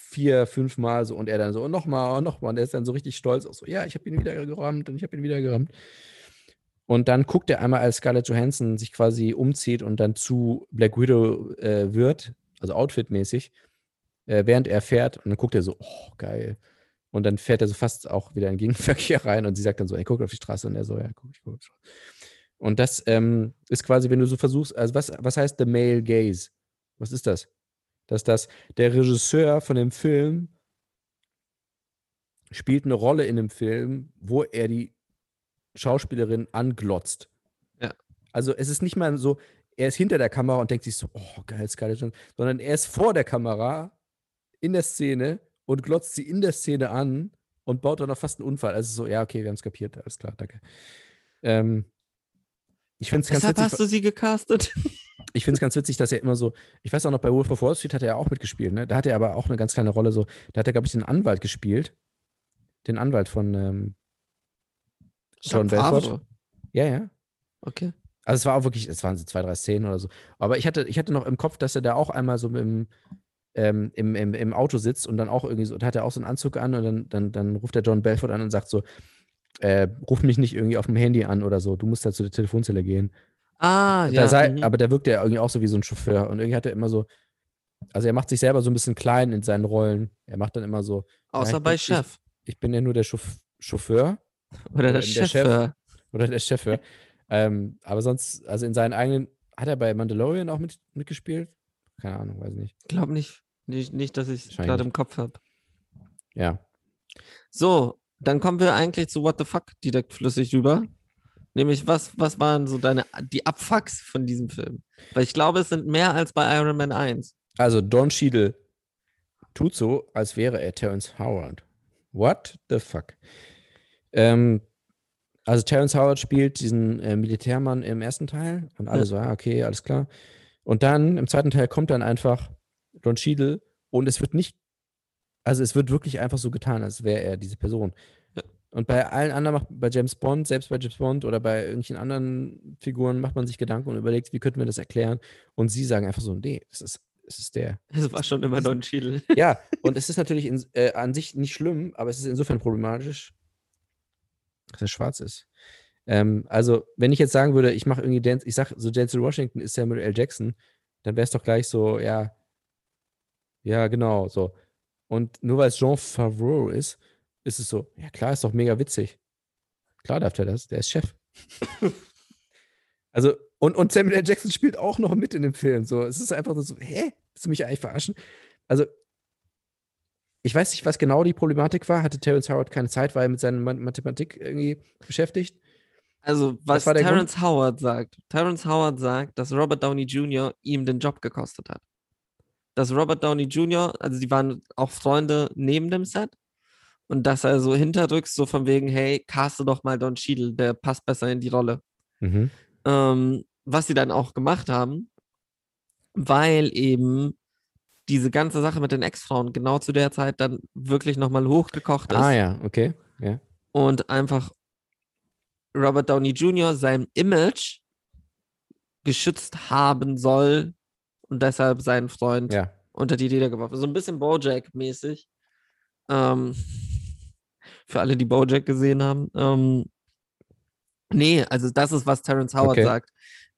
vier, fünf Mal so und er dann so und nochmal und nochmal und er ist dann so richtig stolz auch so, ja, ich habe ihn wieder gerammt und ich habe ihn wieder gerammt. Und dann guckt er einmal, als Scarlett Johansson sich quasi umzieht und dann zu Black Widow äh, wird, also outfitmäßig, äh, während er fährt und dann guckt er so, oh, geil. Und dann fährt er so fast auch wieder in den Gegenverkehr rein und sie sagt dann so, ey, guck auf die Straße und er so, ja, guck, ich guck. Und das ähm, ist quasi, wenn du so versuchst, also was, was heißt the male gaze? Was ist das? Dass das der Regisseur von dem Film spielt eine Rolle in dem Film, wo er die Schauspielerin anglotzt. Ja. Also es ist nicht mal so, er ist hinter der Kamera und denkt sich so, oh geil, Scarlett Johansson, sondern er ist vor der Kamera in der Szene und glotzt sie in der Szene an und baut dann noch fast einen Unfall. Also so, ja, okay, wir haben es kapiert, alles klar, danke. Ähm, ich finde es ganz Deshalb witzig. hast du sie gecastet. Ich finde es ganz witzig, dass er immer so, ich weiß auch noch, bei Wolf of Wall Street hat er ja auch mitgespielt, ne? Da hat er aber auch eine ganz kleine Rolle, so, da hat er, glaube ich, den Anwalt gespielt. Den Anwalt von ähm, John Belfort. Ja, ja. Okay. Also es war auch wirklich, es waren so zwei, drei Szenen oder so. Aber ich hatte, ich hatte noch im Kopf, dass er da auch einmal so im, ähm, im, im, im Auto sitzt und dann auch irgendwie so, da hat er auch so einen Anzug an und dann, dann, dann ruft er John Belfort an und sagt so, äh, ruf mich nicht irgendwie auf dem Handy an oder so, du musst da zu der Telefonzelle gehen. Ah, ja. sei, mhm. Aber da wirkt er irgendwie auch so wie so ein Chauffeur. Und irgendwie hat er immer so, also er macht sich selber so ein bisschen klein in seinen Rollen. Er macht dann immer so, Außer ich bei bin- Chef. ich bin ja nur der Chauf- Chauffeur Oder der der Chef. Chef. oder der Chauffeur. ähm, aber sonst, also in seinen eigenen, hat er bei Mandalorian auch mit, mitgespielt? Keine Ahnung, weiß nicht. Glaub nicht. Nicht, nicht dass ich es gerade im Kopf habe. Ja. So, dann kommen wir eigentlich zu What the Fuck direkt flüssig rüber. Nämlich, was, was waren so deine, die Abfucks von diesem Film? Weil ich glaube, es sind mehr als bei Iron Man 1. Also Don Cheadle tut so, als wäre er Terrence Howard. What the fuck? Ähm, also Terrence Howard spielt diesen äh, Militärmann im ersten Teil und alle Ja. so, ah, okay, alles klar. Und dann im zweiten Teil kommt dann einfach Don Cheadle und es wird nicht, also es wird wirklich einfach so getan, als wäre er diese Person. Und bei allen anderen, macht, bei James Bond, selbst bei James Bond oder bei irgendwelchen anderen Figuren macht man sich Gedanken und überlegt, wie könnten wir das erklären? Und sie sagen einfach so, nee, das ist, das ist der. Es war schon immer Don Cheadle. Ja, und es ist natürlich in, äh, an sich nicht schlimm, aber es ist insofern problematisch, dass er schwarz ist. Ähm, also, wenn ich jetzt sagen würde, ich mache irgendwie Dance, ich sag so Denzel Washington ist Samuel L. Jackson, dann wäre es doch gleich so, ja, ja, genau, so. Und nur weil es Jean Favreau ist, ist es so, ja klar, ist doch mega witzig. Klar darf der das, der ist Chef. also, und, und Samuel L. Jackson spielt auch noch mit in dem Film. So, es ist einfach so, hä? Willst du mich eigentlich verarschen? Also, ich weiß nicht, was genau die Problematik war. Hatte Terrence Howard keine Zeit, war er mit seiner Ma- Mathematik irgendwie beschäftigt? Also, was war der Grund? Terrence Howard sagt. Terrence Howard sagt, dass Robert Downey Jr. ihm den Job gekostet hat. Dass Robert Downey Jr., also die waren auch Freunde neben dem Set. Und dass er so hinterrücks, so von wegen, hey, caste doch mal Don Cheadle, der passt besser in die Rolle. Mhm. Ähm, was sie dann auch gemacht haben, weil eben diese ganze Sache mit den Ex-Frauen genau zu der Zeit dann wirklich nochmal hochgekocht ist Ah ja, okay. Ja. und einfach Robert Downey Jr. seinem Image geschützt haben soll und deshalb seinen Freund Ja. unter die Leder geworfen. So ein bisschen Bojack-mäßig. Ähm, für alle, die Bojack gesehen haben. Ähm, nee, also das ist, was Terrence Howard Okay. sagt.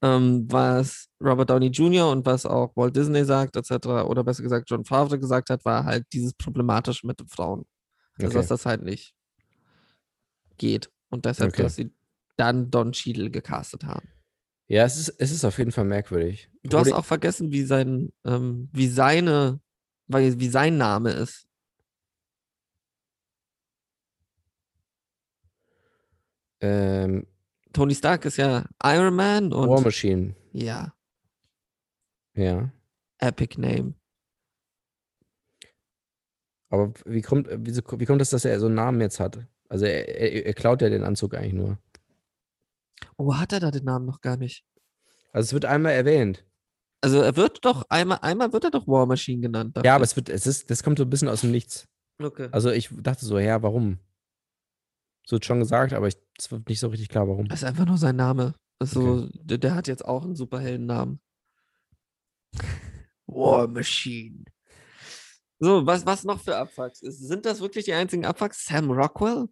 Ähm, was Robert Downey Jr. und was auch Walt Disney sagt, etc., oder besser gesagt John Favre gesagt hat, war halt dieses Problematische mit den Frauen. Also, Okay. dass das halt nicht geht. Und deshalb, Okay. dass sie dann Don Cheadle gecastet haben. Ja, es ist, es ist auf jeden Fall merkwürdig. Du hast Obwohl auch vergessen, wie sein, ähm, wie seine, wie sein Name ist. Ähm, Tony Stark ist ja Iron Man und War Machine. ja, Ja. Epic Name. Aber wie kommt, wieso, wie kommt es, dass er so einen Namen jetzt hat? Also er, er, er klaut ja den Anzug eigentlich nur. Oh, hat er da den Namen noch gar nicht? Also es wird einmal erwähnt. Also er wird doch, einmal, einmal wird er doch War Machine genannt. Ja, aber es wird, es ist, das kommt so ein bisschen aus dem Nichts. Okay. Also ich dachte so, ja, warum? Wird schon gesagt, aber ich, es wird nicht so richtig klar, warum. Das ist einfach nur sein Name. Also, der, der hat jetzt auch einen Superheldennamen. War Machine. So, was, was noch für Abfucks? Ist- Sind das wirklich die einzigen Abfucks? Sam Rockwell?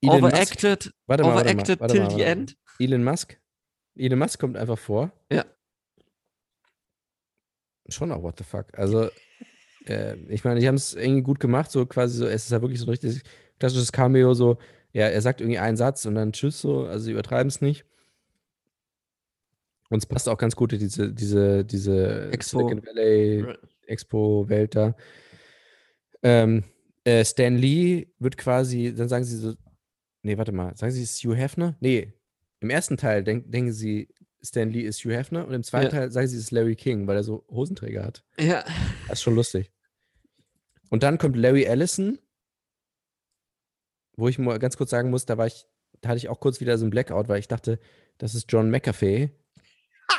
Elon Musk, Overacted, warte mal, warte mal, overacted warte till mal, the end? Elon Musk. Elon Musk kommt einfach vor. Ja. Schon auch, what the fuck. Also, äh, ich meine, die haben es irgendwie gut gemacht, so quasi so, es ist ja wirklich so ein richtig klassisches Cameo, so, ja, er sagt irgendwie einen Satz und dann tschüss, so, also sie übertreiben es nicht. Und es passt auch ganz gut in diese, diese, diese Expo. Silicon Valley Expo-Welt da. Ähm, äh, Stan Lee wird quasi, dann sagen sie so, nee, warte mal, sagen sie es ist Hugh Hefner? Nee, im ersten Teil denk, denken sie, Stan Lee ist Hugh Hefner und im zweiten Ja. Teil sagen sie, es ist Larry King, weil er so Hosenträger hat. Ja. Das ist schon lustig. Und dann kommt Larry Ellison, wo ich mal ganz kurz sagen muss, da war ich, da hatte ich auch kurz wieder so ein Blackout, weil ich dachte, das ist John McAfee,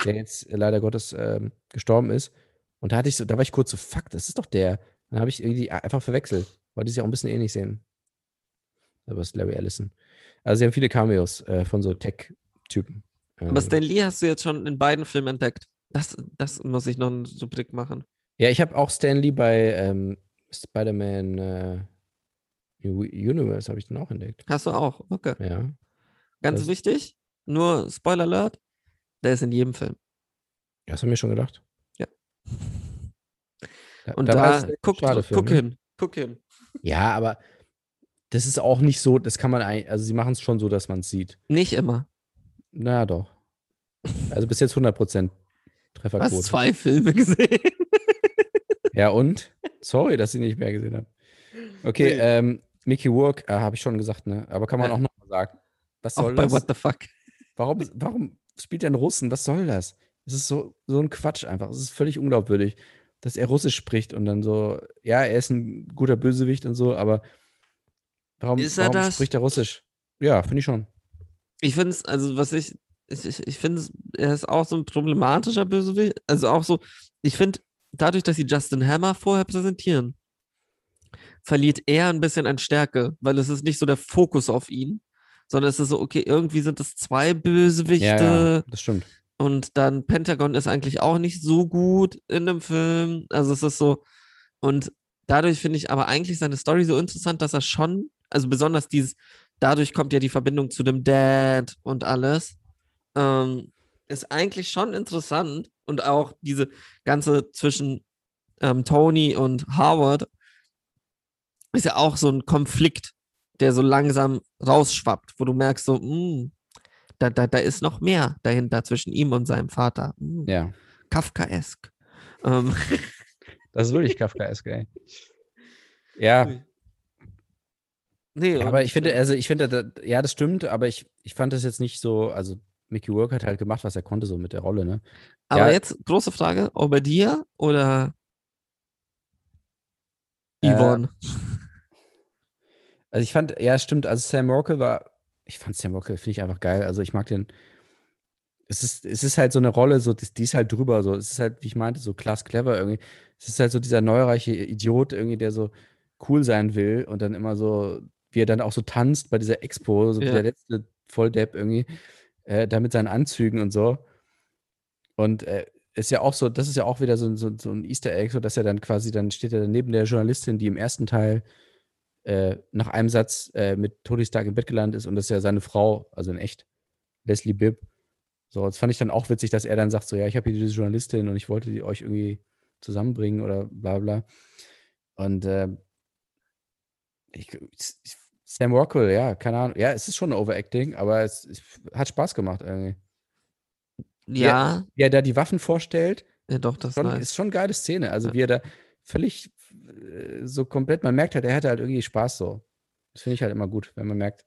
der jetzt äh, leider Gottes ähm, gestorben ist. Und da hatte ich so, da war ich kurz so, fuck, das ist doch der. Dann habe ich irgendwie einfach verwechselt, weil die sich auch ein bisschen ähnlich sehen. Aber es ist Larry Ellison. Also sie haben viele Cameos äh, von so Tech-Typen. Aber Ähm, Stan Lee hast du jetzt schon in beiden Filmen entdeckt. Das, das muss ich noch einen Rubrik machen. Ja, ich habe auch Stan Lee bei ähm, Spider-Man äh, Universe habe ich den auch entdeckt. Hast du auch? Okay. Ja. Ganz Das- wichtig, nur Spoiler Alert, der ist in jedem Film. Ja, Das haben wir schon gedacht. Ja. Da, Und da da, guck, schade für, guck ne? hin, guck hin. Ja, aber das ist auch nicht so, das kann man eigentlich, also sie machen es schon so, dass man es sieht. Nicht immer. Na doch. Also bis jetzt 100% Du Trefferquote. hast zwei Filme gesehen. Ja, und? Sorry, dass ich nicht mehr gesehen habe. Okay, Nee. ähm, Mickey Rourke, äh, habe ich schon gesagt, ne? Aber kann man Ja. auch noch mal sagen. Was Auch soll bei das? What the Fuck. Warum, warum spielt er einen Russen? Was soll das? Es ist so, so ein Quatsch einfach. Es ist völlig unglaubwürdig, dass er Russisch spricht und dann so, ja, er ist ein guter Bösewicht und so, aber warum, warum spricht er Russisch? Ja, finde ich schon. Ich finde es, also was ich, ich, ich, ich finde, es- er ist auch so ein problematischer Bösewicht. Also auch so, ich finde, dadurch, dass sie Justin Hammer vorher präsentieren, verliert er ein bisschen an Stärke, weil es ist nicht so der Fokus auf ihn, sondern es ist so, okay, irgendwie sind es zwei Bösewichte Ja, ja, das stimmt. und dann Pentagon ist eigentlich auch nicht so gut in dem Film. Also es ist so, und dadurch finde ich aber eigentlich seine Story so interessant, dass er schon, also besonders dieses, dadurch kommt ja die Verbindung zu dem Dad und alles, ähm, ist eigentlich schon interessant. Und auch diese ganze zwischen ähm, Tony und Howard ist ja auch so ein Konflikt, der so langsam rausschwappt, wo du merkst, so, mm, da, da, da ist noch mehr dahinter zwischen ihm und seinem Vater. Mm, Ja. Kafkaesk. Ähm, Das ist wirklich Kafkaesk, ey. Ja, nee, aber ich finde, äh, also ich finde, ja, das stimmt, aber ich, ich fand das jetzt nicht so, also Mickey Rourke hat halt gemacht, was er konnte, so mit der Rolle, ne? aber ja. jetzt große Frage: Obadiah oder Äh, Yvonne? Also ich fand, ja, stimmt, also Sam Rockwell war, ich fand Sam Rockwell, finde ich einfach geil, also ich mag den, es ist, es ist halt so eine Rolle, so, die, die ist halt drüber, so, es ist halt, wie ich meinte, so klass clever irgendwie, es ist halt so dieser neureiche Idiot irgendwie, der so cool sein will und dann immer so, wie er dann auch so tanzt bei dieser Expo, so Ja. der letzte Volldepp irgendwie, äh, da mit seinen Anzügen und so und äh, ist ja auch so, das ist ja auch wieder so, so, so ein Easter Egg, so dass er dann quasi, dann steht er neben der Journalistin, die im ersten Teil äh, nach einem Satz äh, mit Tony Stark im Bett gelandet ist und das ist ja seine Frau, also in echt, Leslie Bibb. So, das fand ich dann auch witzig, dass er dann sagt, so, ja, ich habe hier diese Journalistin und ich wollte die euch irgendwie zusammenbringen oder bla bla. Und äh, ich, Sam Rockwell, ja, keine Ahnung. Ja, es ist schon ein Overacting, aber es, es hat Spaß gemacht irgendwie. Ja, Wie er da die Waffen vorstellt, ja, doch, das ist schon, nice. ist schon eine geile Szene. Also Ja. wie er da völlig äh, so komplett, man merkt halt, er hatte halt irgendwie Spaß so. Das finde ich halt immer gut, wenn man merkt.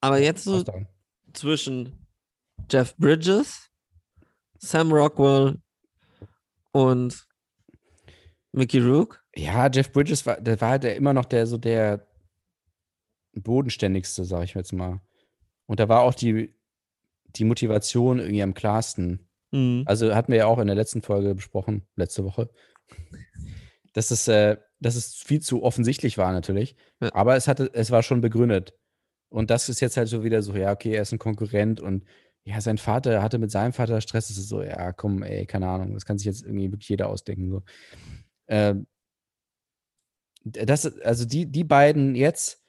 Aber er jetzt so daran. zwischen Jeff Bridges, Sam Rockwell und Mickey Rook. Ja, Jeff Bridges war, der war halt immer noch der so der bodenständigste, sag ich jetzt mal. Und da war auch die, die Motivation irgendwie am klarsten. Mhm. Also hatten wir ja auch in der letzten Folge besprochen, letzte Woche, dass es, äh, dass es viel zu offensichtlich war natürlich. Ja. Aber es hatte, es war schon begründet. Und das ist jetzt halt so wieder so, ja, okay, er ist ein Konkurrent und ja, sein Vater hatte mit seinem Vater Stress. Das ist so, ja, komm, ey, keine Ahnung, das kann sich jetzt irgendwie wirklich jeder ausdenken. So. Ähm, das, also die, die beiden jetzt,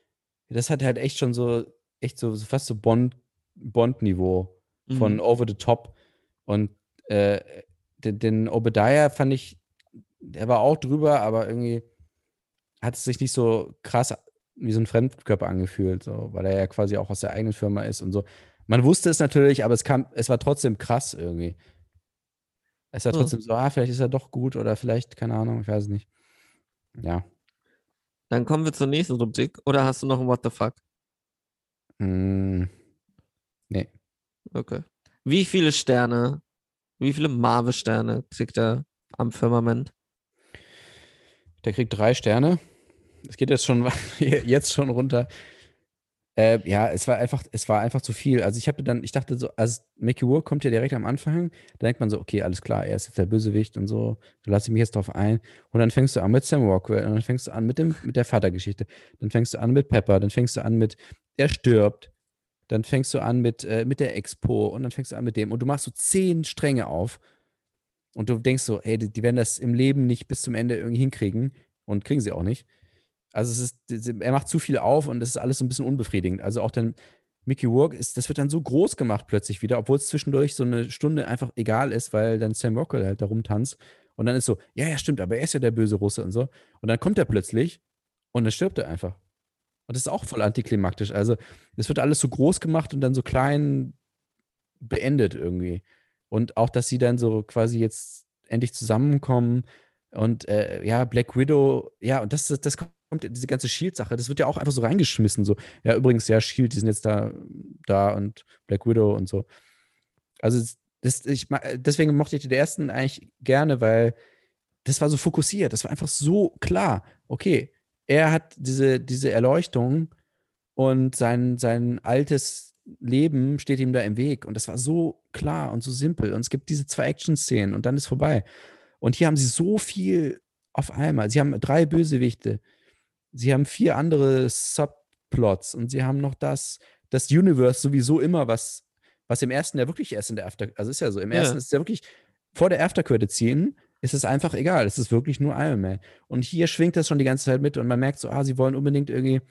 das hat halt echt schon so, echt so, so fast so Bond, Bond-Niveau von Mhm. over the top. Und äh, den, den Obadiah fand ich, der war auch drüber, aber irgendwie hat es sich nicht so krass wie so ein Fremdkörper angefühlt, so, weil er ja quasi auch aus der eigenen Firma ist und so. Man wusste es natürlich, aber es kam, es war trotzdem krass irgendwie. Es war Ja. trotzdem so, ah, vielleicht ist er doch gut oder vielleicht, keine Ahnung, ich weiß es nicht. Ja. Dann kommen wir zur nächsten Rubrik. Oder hast du noch ein What the fuck? Mm. Okay. Wie viele Sterne, wie viele Marvel-Sterne kriegt er am Firmament? Der kriegt drei Sterne. Es geht jetzt schon jetzt schon runter. Äh, ja, es war einfach, es war einfach zu viel. Also ich habe dann, ich dachte so, also Mickey Rourke kommt ja direkt am Anfang, da denkt man so, okay, alles klar, er ist jetzt der Bösewicht und so, da lasse ich mich jetzt drauf ein. Und dann fängst du an mit Sam Rockwell, und dann fängst du an mit dem, mit der Vatergeschichte, dann fängst du an mit Pepper, dann fängst du an mit, er stirbt, dann fängst du an mit, äh, mit der Expo und dann fängst du an mit dem und du machst so zehn Stränge auf und du denkst so, ey, die, die werden das im Leben nicht bis zum Ende irgendwie hinkriegen und kriegen sie auch nicht. Also ist, er macht zu viel auf und das ist alles so ein bisschen unbefriedigend. Also auch dann Mickey Rourke ist, das wird dann so groß gemacht plötzlich wieder, obwohl es zwischendurch so eine Stunde einfach egal ist, weil dann Sam Rockwell halt da rumtanzt und dann ist so, ja, ja, stimmt, aber er ist ja der böse Russe und so. Und dann kommt er plötzlich und dann stirbt er einfach. Und das ist auch voll antiklimaktisch. Also es wird alles so groß gemacht und dann so klein beendet irgendwie. Und auch, dass sie dann so quasi jetzt endlich zusammenkommen und äh, ja, Black Widow, ja, und das, das, das kommt, diese ganze Shield-Sache, das wird ja auch einfach so reingeschmissen. So, ja, übrigens, ja, Shield, die sind jetzt da, da und Black Widow und so. Also, das, ich, deswegen mochte ich den ersten eigentlich gerne, weil das war so fokussiert, das war einfach so klar. Okay, er hat diese, diese Erleuchtung und sein, sein altes Leben steht ihm da im Weg. Und das war so klar und so simpel. Und es gibt diese zwei Action-Szenen und dann ist vorbei. Und hier haben sie so viel auf einmal. Sie haben drei Bösewichte. Sie haben vier andere Subplots und sie haben noch das, das Universe sowieso immer, was, was im ersten ja wirklich erst in der After, also ist ja so, im Ja. ersten ist ja wirklich vor der After-Credit-Scene ist es einfach egal. Es ist wirklich nur Iron Man. Und hier schwingt das schon die ganze Zeit mit und man merkt so, ah, sie wollen unbedingt irgendwie.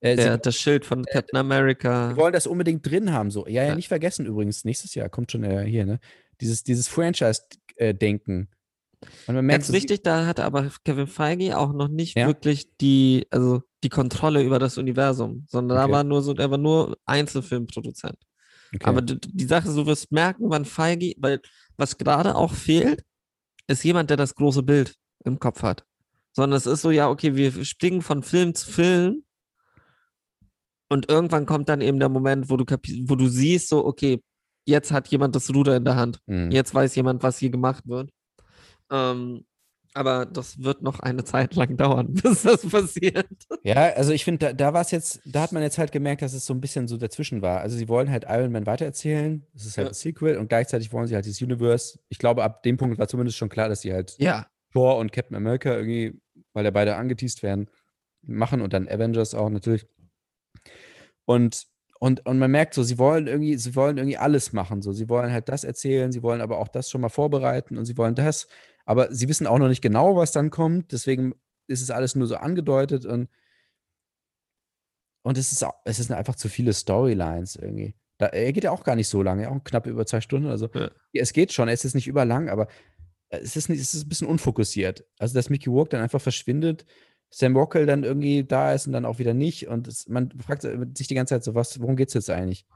Äh, Der, sie, das Schild von Captain America. sie wollen das unbedingt drin haben. So. Ja, ja, Ja. nicht vergessen übrigens, nächstes Jahr kommt schon äh, hier, ne? Dieses, dieses Franchise-Denken. Merkt Ganz so, wichtig, da hatte aber Kevin Feige auch noch nicht Ja? wirklich die, also die Kontrolle über das Universum, sondern Okay. da war nur so, er war nur Einzelfilmproduzent. okay. Aber d- die Sache du wirst merken, wann Feige, weil was gerade auch fehlt, ist jemand, der das große Bild im Kopf hat. Sondern es ist so, ja, okay, wir springen von Film zu Film und irgendwann kommt dann eben der Moment, wo du, wo du siehst, so, okay, jetzt hat jemand das Ruder in der Hand. Mhm. Jetzt weiß jemand, was hier gemacht wird. Ähm, aber das wird noch eine Zeit lang dauern, bis das passiert. Ja, also ich finde, da, da war es jetzt, da hat man jetzt halt gemerkt, dass es so ein bisschen so dazwischen war. Also sie wollen halt Iron Man weitererzählen, das ist halt Ja. ein Sequel und gleichzeitig wollen sie halt dieses Universe. Ich glaube, ab dem Punkt war zumindest schon klar, dass sie halt Ja. Thor und Captain America irgendwie, weil ja beide angeteased werden, machen und dann Avengers auch natürlich. Und, und, und man merkt so, sie wollen irgendwie, sie wollen irgendwie alles machen. So, sie wollen halt das erzählen, sie wollen aber auch das schon mal vorbereiten und sie wollen das. Aber sie wissen auch noch nicht genau, was dann kommt. Deswegen ist es alles nur so angedeutet und und es ist, auch, es ist einfach zu viele Storylines irgendwie. Da, er geht ja auch gar nicht so lange, auch knapp über zwei Stunden. Also Ja. es geht schon, es ist nicht überlang, aber es ist, nicht, es ist ein bisschen unfokussiert. Also, dass Mickey Rourke dann einfach verschwindet, Sam Rockwell dann irgendwie da ist und dann auch wieder nicht. Und es, man fragt sich die ganze Zeit so, was, worum geht es jetzt eigentlich?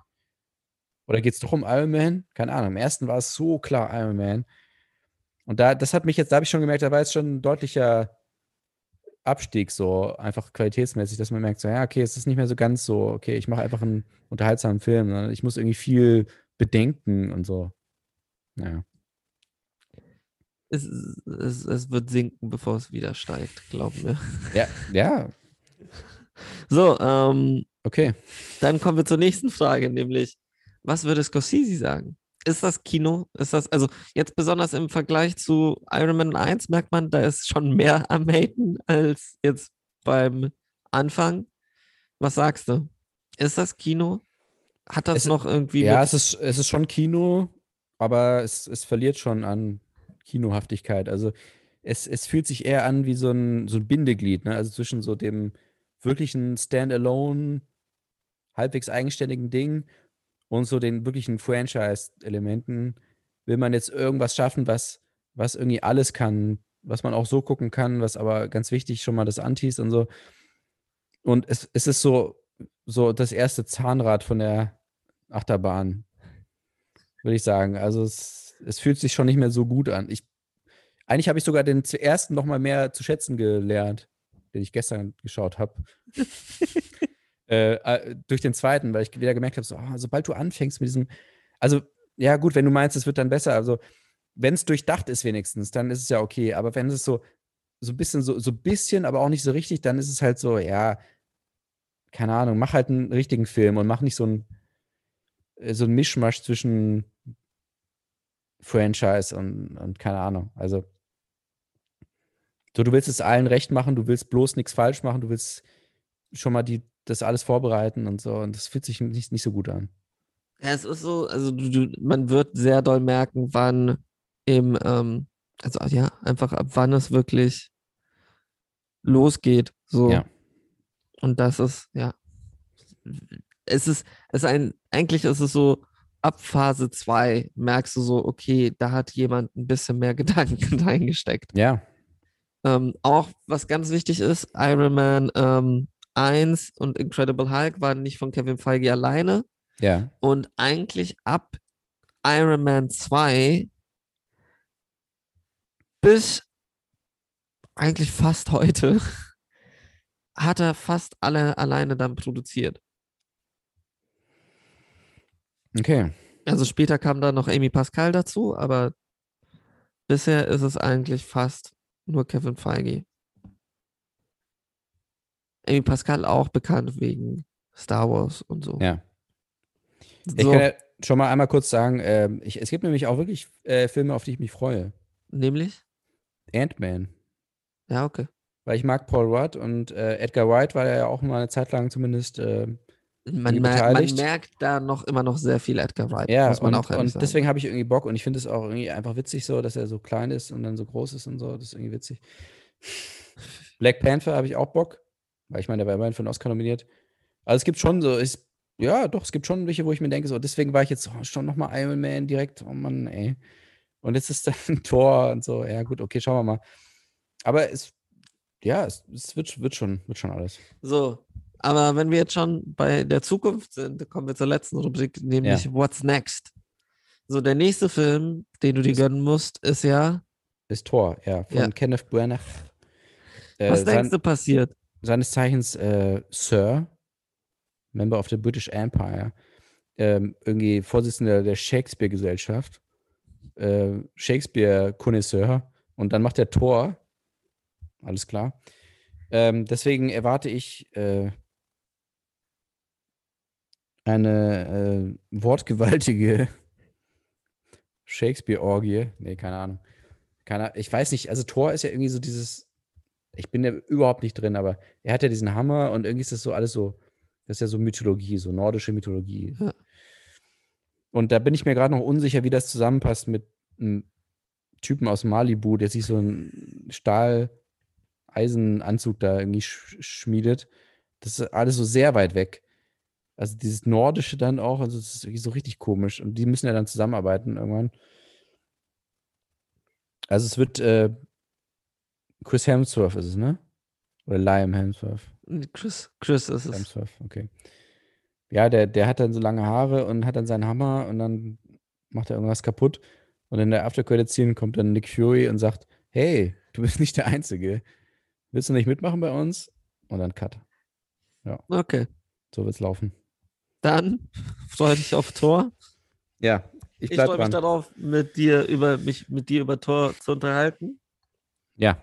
Oder geht es doch um Iron Man? Keine Ahnung. Im ersten war es so klar Iron Man. Und da, das hat mich jetzt, da habe ich schon gemerkt, da war jetzt schon ein deutlicher Abstieg, so einfach qualitätsmäßig, dass man merkt, so, ja, okay, es ist nicht mehr so ganz so, okay, ich mache einfach einen unterhaltsamen Film, sondern ich muss irgendwie viel bedenken und so. Naja. Es, es, es wird sinken, bevor es wieder steigt, glauben wir. Ja, ja, So, ähm, okay. dann kommen wir zur nächsten Frage, nämlich, was würde Scorsese sagen? Ist das Kino? Ist das, also jetzt besonders im Vergleich zu Iron Man 1 merkt man, da ist schon mehr am Haten als jetzt beim Anfang. Was sagst du? Ist das Kino? Hat das Es- noch irgendwie. Ja, es ist, es ist schon Kino, aber es, es verliert schon an Kinohaftigkeit. Also es, es fühlt sich eher an wie so ein, so ein Bindeglied, ne? Also zwischen so dem wirklichen Standalone, halbwegs eigenständigen Ding und so den wirklichen Franchise-Elementen. Will man jetzt irgendwas schaffen, was, was irgendwie alles kann, was man auch so gucken kann, was aber ganz wichtig schon mal das Antis und so. Und es, es ist so, so das erste Zahnrad von der Achterbahn, würde ich sagen. Also es, es fühlt sich schon nicht mehr so gut an. Ich, eigentlich habe ich sogar den ersten noch mal mehr zu schätzen gelernt, den ich gestern geschaut habe. äh, äh, durch den zweiten, weil ich wieder gemerkt habe, so, oh, sobald du anfängst mit diesem, also ja gut, wenn du meinst, es wird dann besser, also wenn es durchdacht ist wenigstens, dann ist es ja okay. Aber wenn es so so ein bisschen so so bisschen, aber auch nicht so richtig, dann ist es halt so, ja, keine Ahnung, mach halt einen richtigen Film und mach nicht so ein äh, so ein Mischmasch zwischen Franchise und, und keine Ahnung. Also so, du willst es allen recht machen, du willst bloß nichts falsch machen, du willst schon mal die, das alles vorbereiten und so. Und das fühlt sich nicht, nicht so gut an. Ja, es ist so, also du, du, man wird sehr doll merken, wann im, ähm, also ja, einfach ab wann es wirklich losgeht. So. Ja. Und das ist, ja. Es ist, es ist ein, eigentlich ist es so, ab Phase 2 merkst du so, okay, da hat jemand ein bisschen mehr Gedanken reingesteckt. Ja, Ähm, auch was ganz wichtig ist, Iron Man ähm, 1 und Incredible Hulk waren nicht von Kevin Feige alleine. ja. Und eigentlich ab Iron Man 2 bis eigentlich fast heute hat er fast alle alleine dann produziert. Okay. Also später kam dann noch Amy Pascal dazu, aber bisher ist es eigentlich fast nur Kevin Feige. Amy Pascal auch bekannt wegen Star Wars und so. Ja. Ich so kann ja schon mal einmal kurz sagen, ähm, ich, es gibt nämlich auch wirklich äh, Filme, auf die ich mich freue. nämlich? Ant-Man. Ja, okay. Weil ich mag Paul Rudd und äh, Edgar Wright war ja auch mal eine Zeit lang zumindest. Äh, Man, mer man merkt da noch immer noch sehr viel Edgar Wright, ja, muss man und, und deswegen habe ich irgendwie Bock und ich finde es auch irgendwie einfach witzig so, dass er so klein ist und dann so groß ist und so. Das ist irgendwie witzig. Black Panther habe ich auch Bock, weil ich meine, der war immerhin für einen Oscar nominiert. Also es gibt schon so, ich, ja, doch, es gibt schon welche, wo ich mir denke, so, deswegen war ich jetzt oh, schon nochmal Iron Man direkt, oh Mann, ey. Und jetzt ist dann Tor und so, ja gut, okay, schauen wir mal. Aber es, ja, es, es wird, wird, schon, wird schon alles. So, aber wenn wir jetzt schon bei der Zukunft sind, kommen wir zur letzten Rubrik, nämlich What's Next? So, der nächste Film, den du dir Ist- gönnen musst, ist ja, Ist Tor, ja, von Ja. Kenneth Branagh. Äh, was denkst du passiert? Seines Zeichens äh, Sir, Member of the British Empire, ähm, irgendwie Vorsitzender der Shakespeare-Gesellschaft, äh, Shakespeare-Connoisseur und dann macht er Tor. Alles klar. Ähm, deswegen erwarte ich äh, eine äh, wortgewaltige Shakespeare-Orgie. Nee, keine Ahnung. Keine, ich weiß nicht, also Thor ist ja irgendwie so dieses, ich bin ja überhaupt nicht drin, aber er hat ja diesen Hammer und irgendwie ist das so alles so, das ist ja so Mythologie, so nordische Mythologie. Ja. Und da bin ich mir gerade noch unsicher, wie das zusammenpasst mit einem Typen aus Malibu, der sich so einen Stahl-Eisenanzug da irgendwie sch schmiedet. Das ist alles so sehr weit weg. Also dieses Nordische dann auch, also das ist irgendwie so richtig komisch. Und die müssen ja dann zusammenarbeiten irgendwann. Also es wird äh, Chris Hemsworth ist es, ne? Oder Liam Hemsworth. Chris, Chris ist es. Hemsworth, okay. Ja, der, der hat dann so lange Haare und hat dann seinen Hammer und dann macht er irgendwas kaputt. Und in der After-Credit-Scene kommt dann Nick Fury und sagt, hey, du bist nicht der Einzige. Willst du nicht mitmachen bei uns? Und dann Cut. Okay, So wird's laufen. dann freue dich auf Tor. Ja, ich Ich freue mich darauf, mit dir über mich mit dir über Tor zu unterhalten. Ja,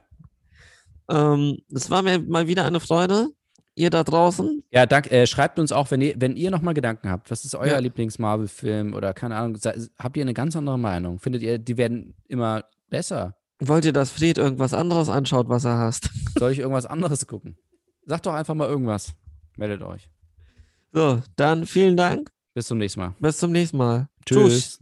Ähm, es war mir mal wieder eine Freude. ihr da draußen. Ja, danke. Äh, schreibt uns auch, wenn ihr, wenn ihr nochmal Gedanken habt. Was ist euer Ja. Lieblings-Marvel-Film oder keine Ahnung, habt ihr eine ganz andere Meinung? Findet ihr, die werden immer besser? Wollt ihr, dass Fred irgendwas anderes anschaut, was er hasst? Soll ich irgendwas anderes gucken? Sagt doch einfach mal irgendwas. Meldet euch. So, dann vielen Dank. Bis zum nächsten Mal. Bis zum nächsten Mal. Tschüss.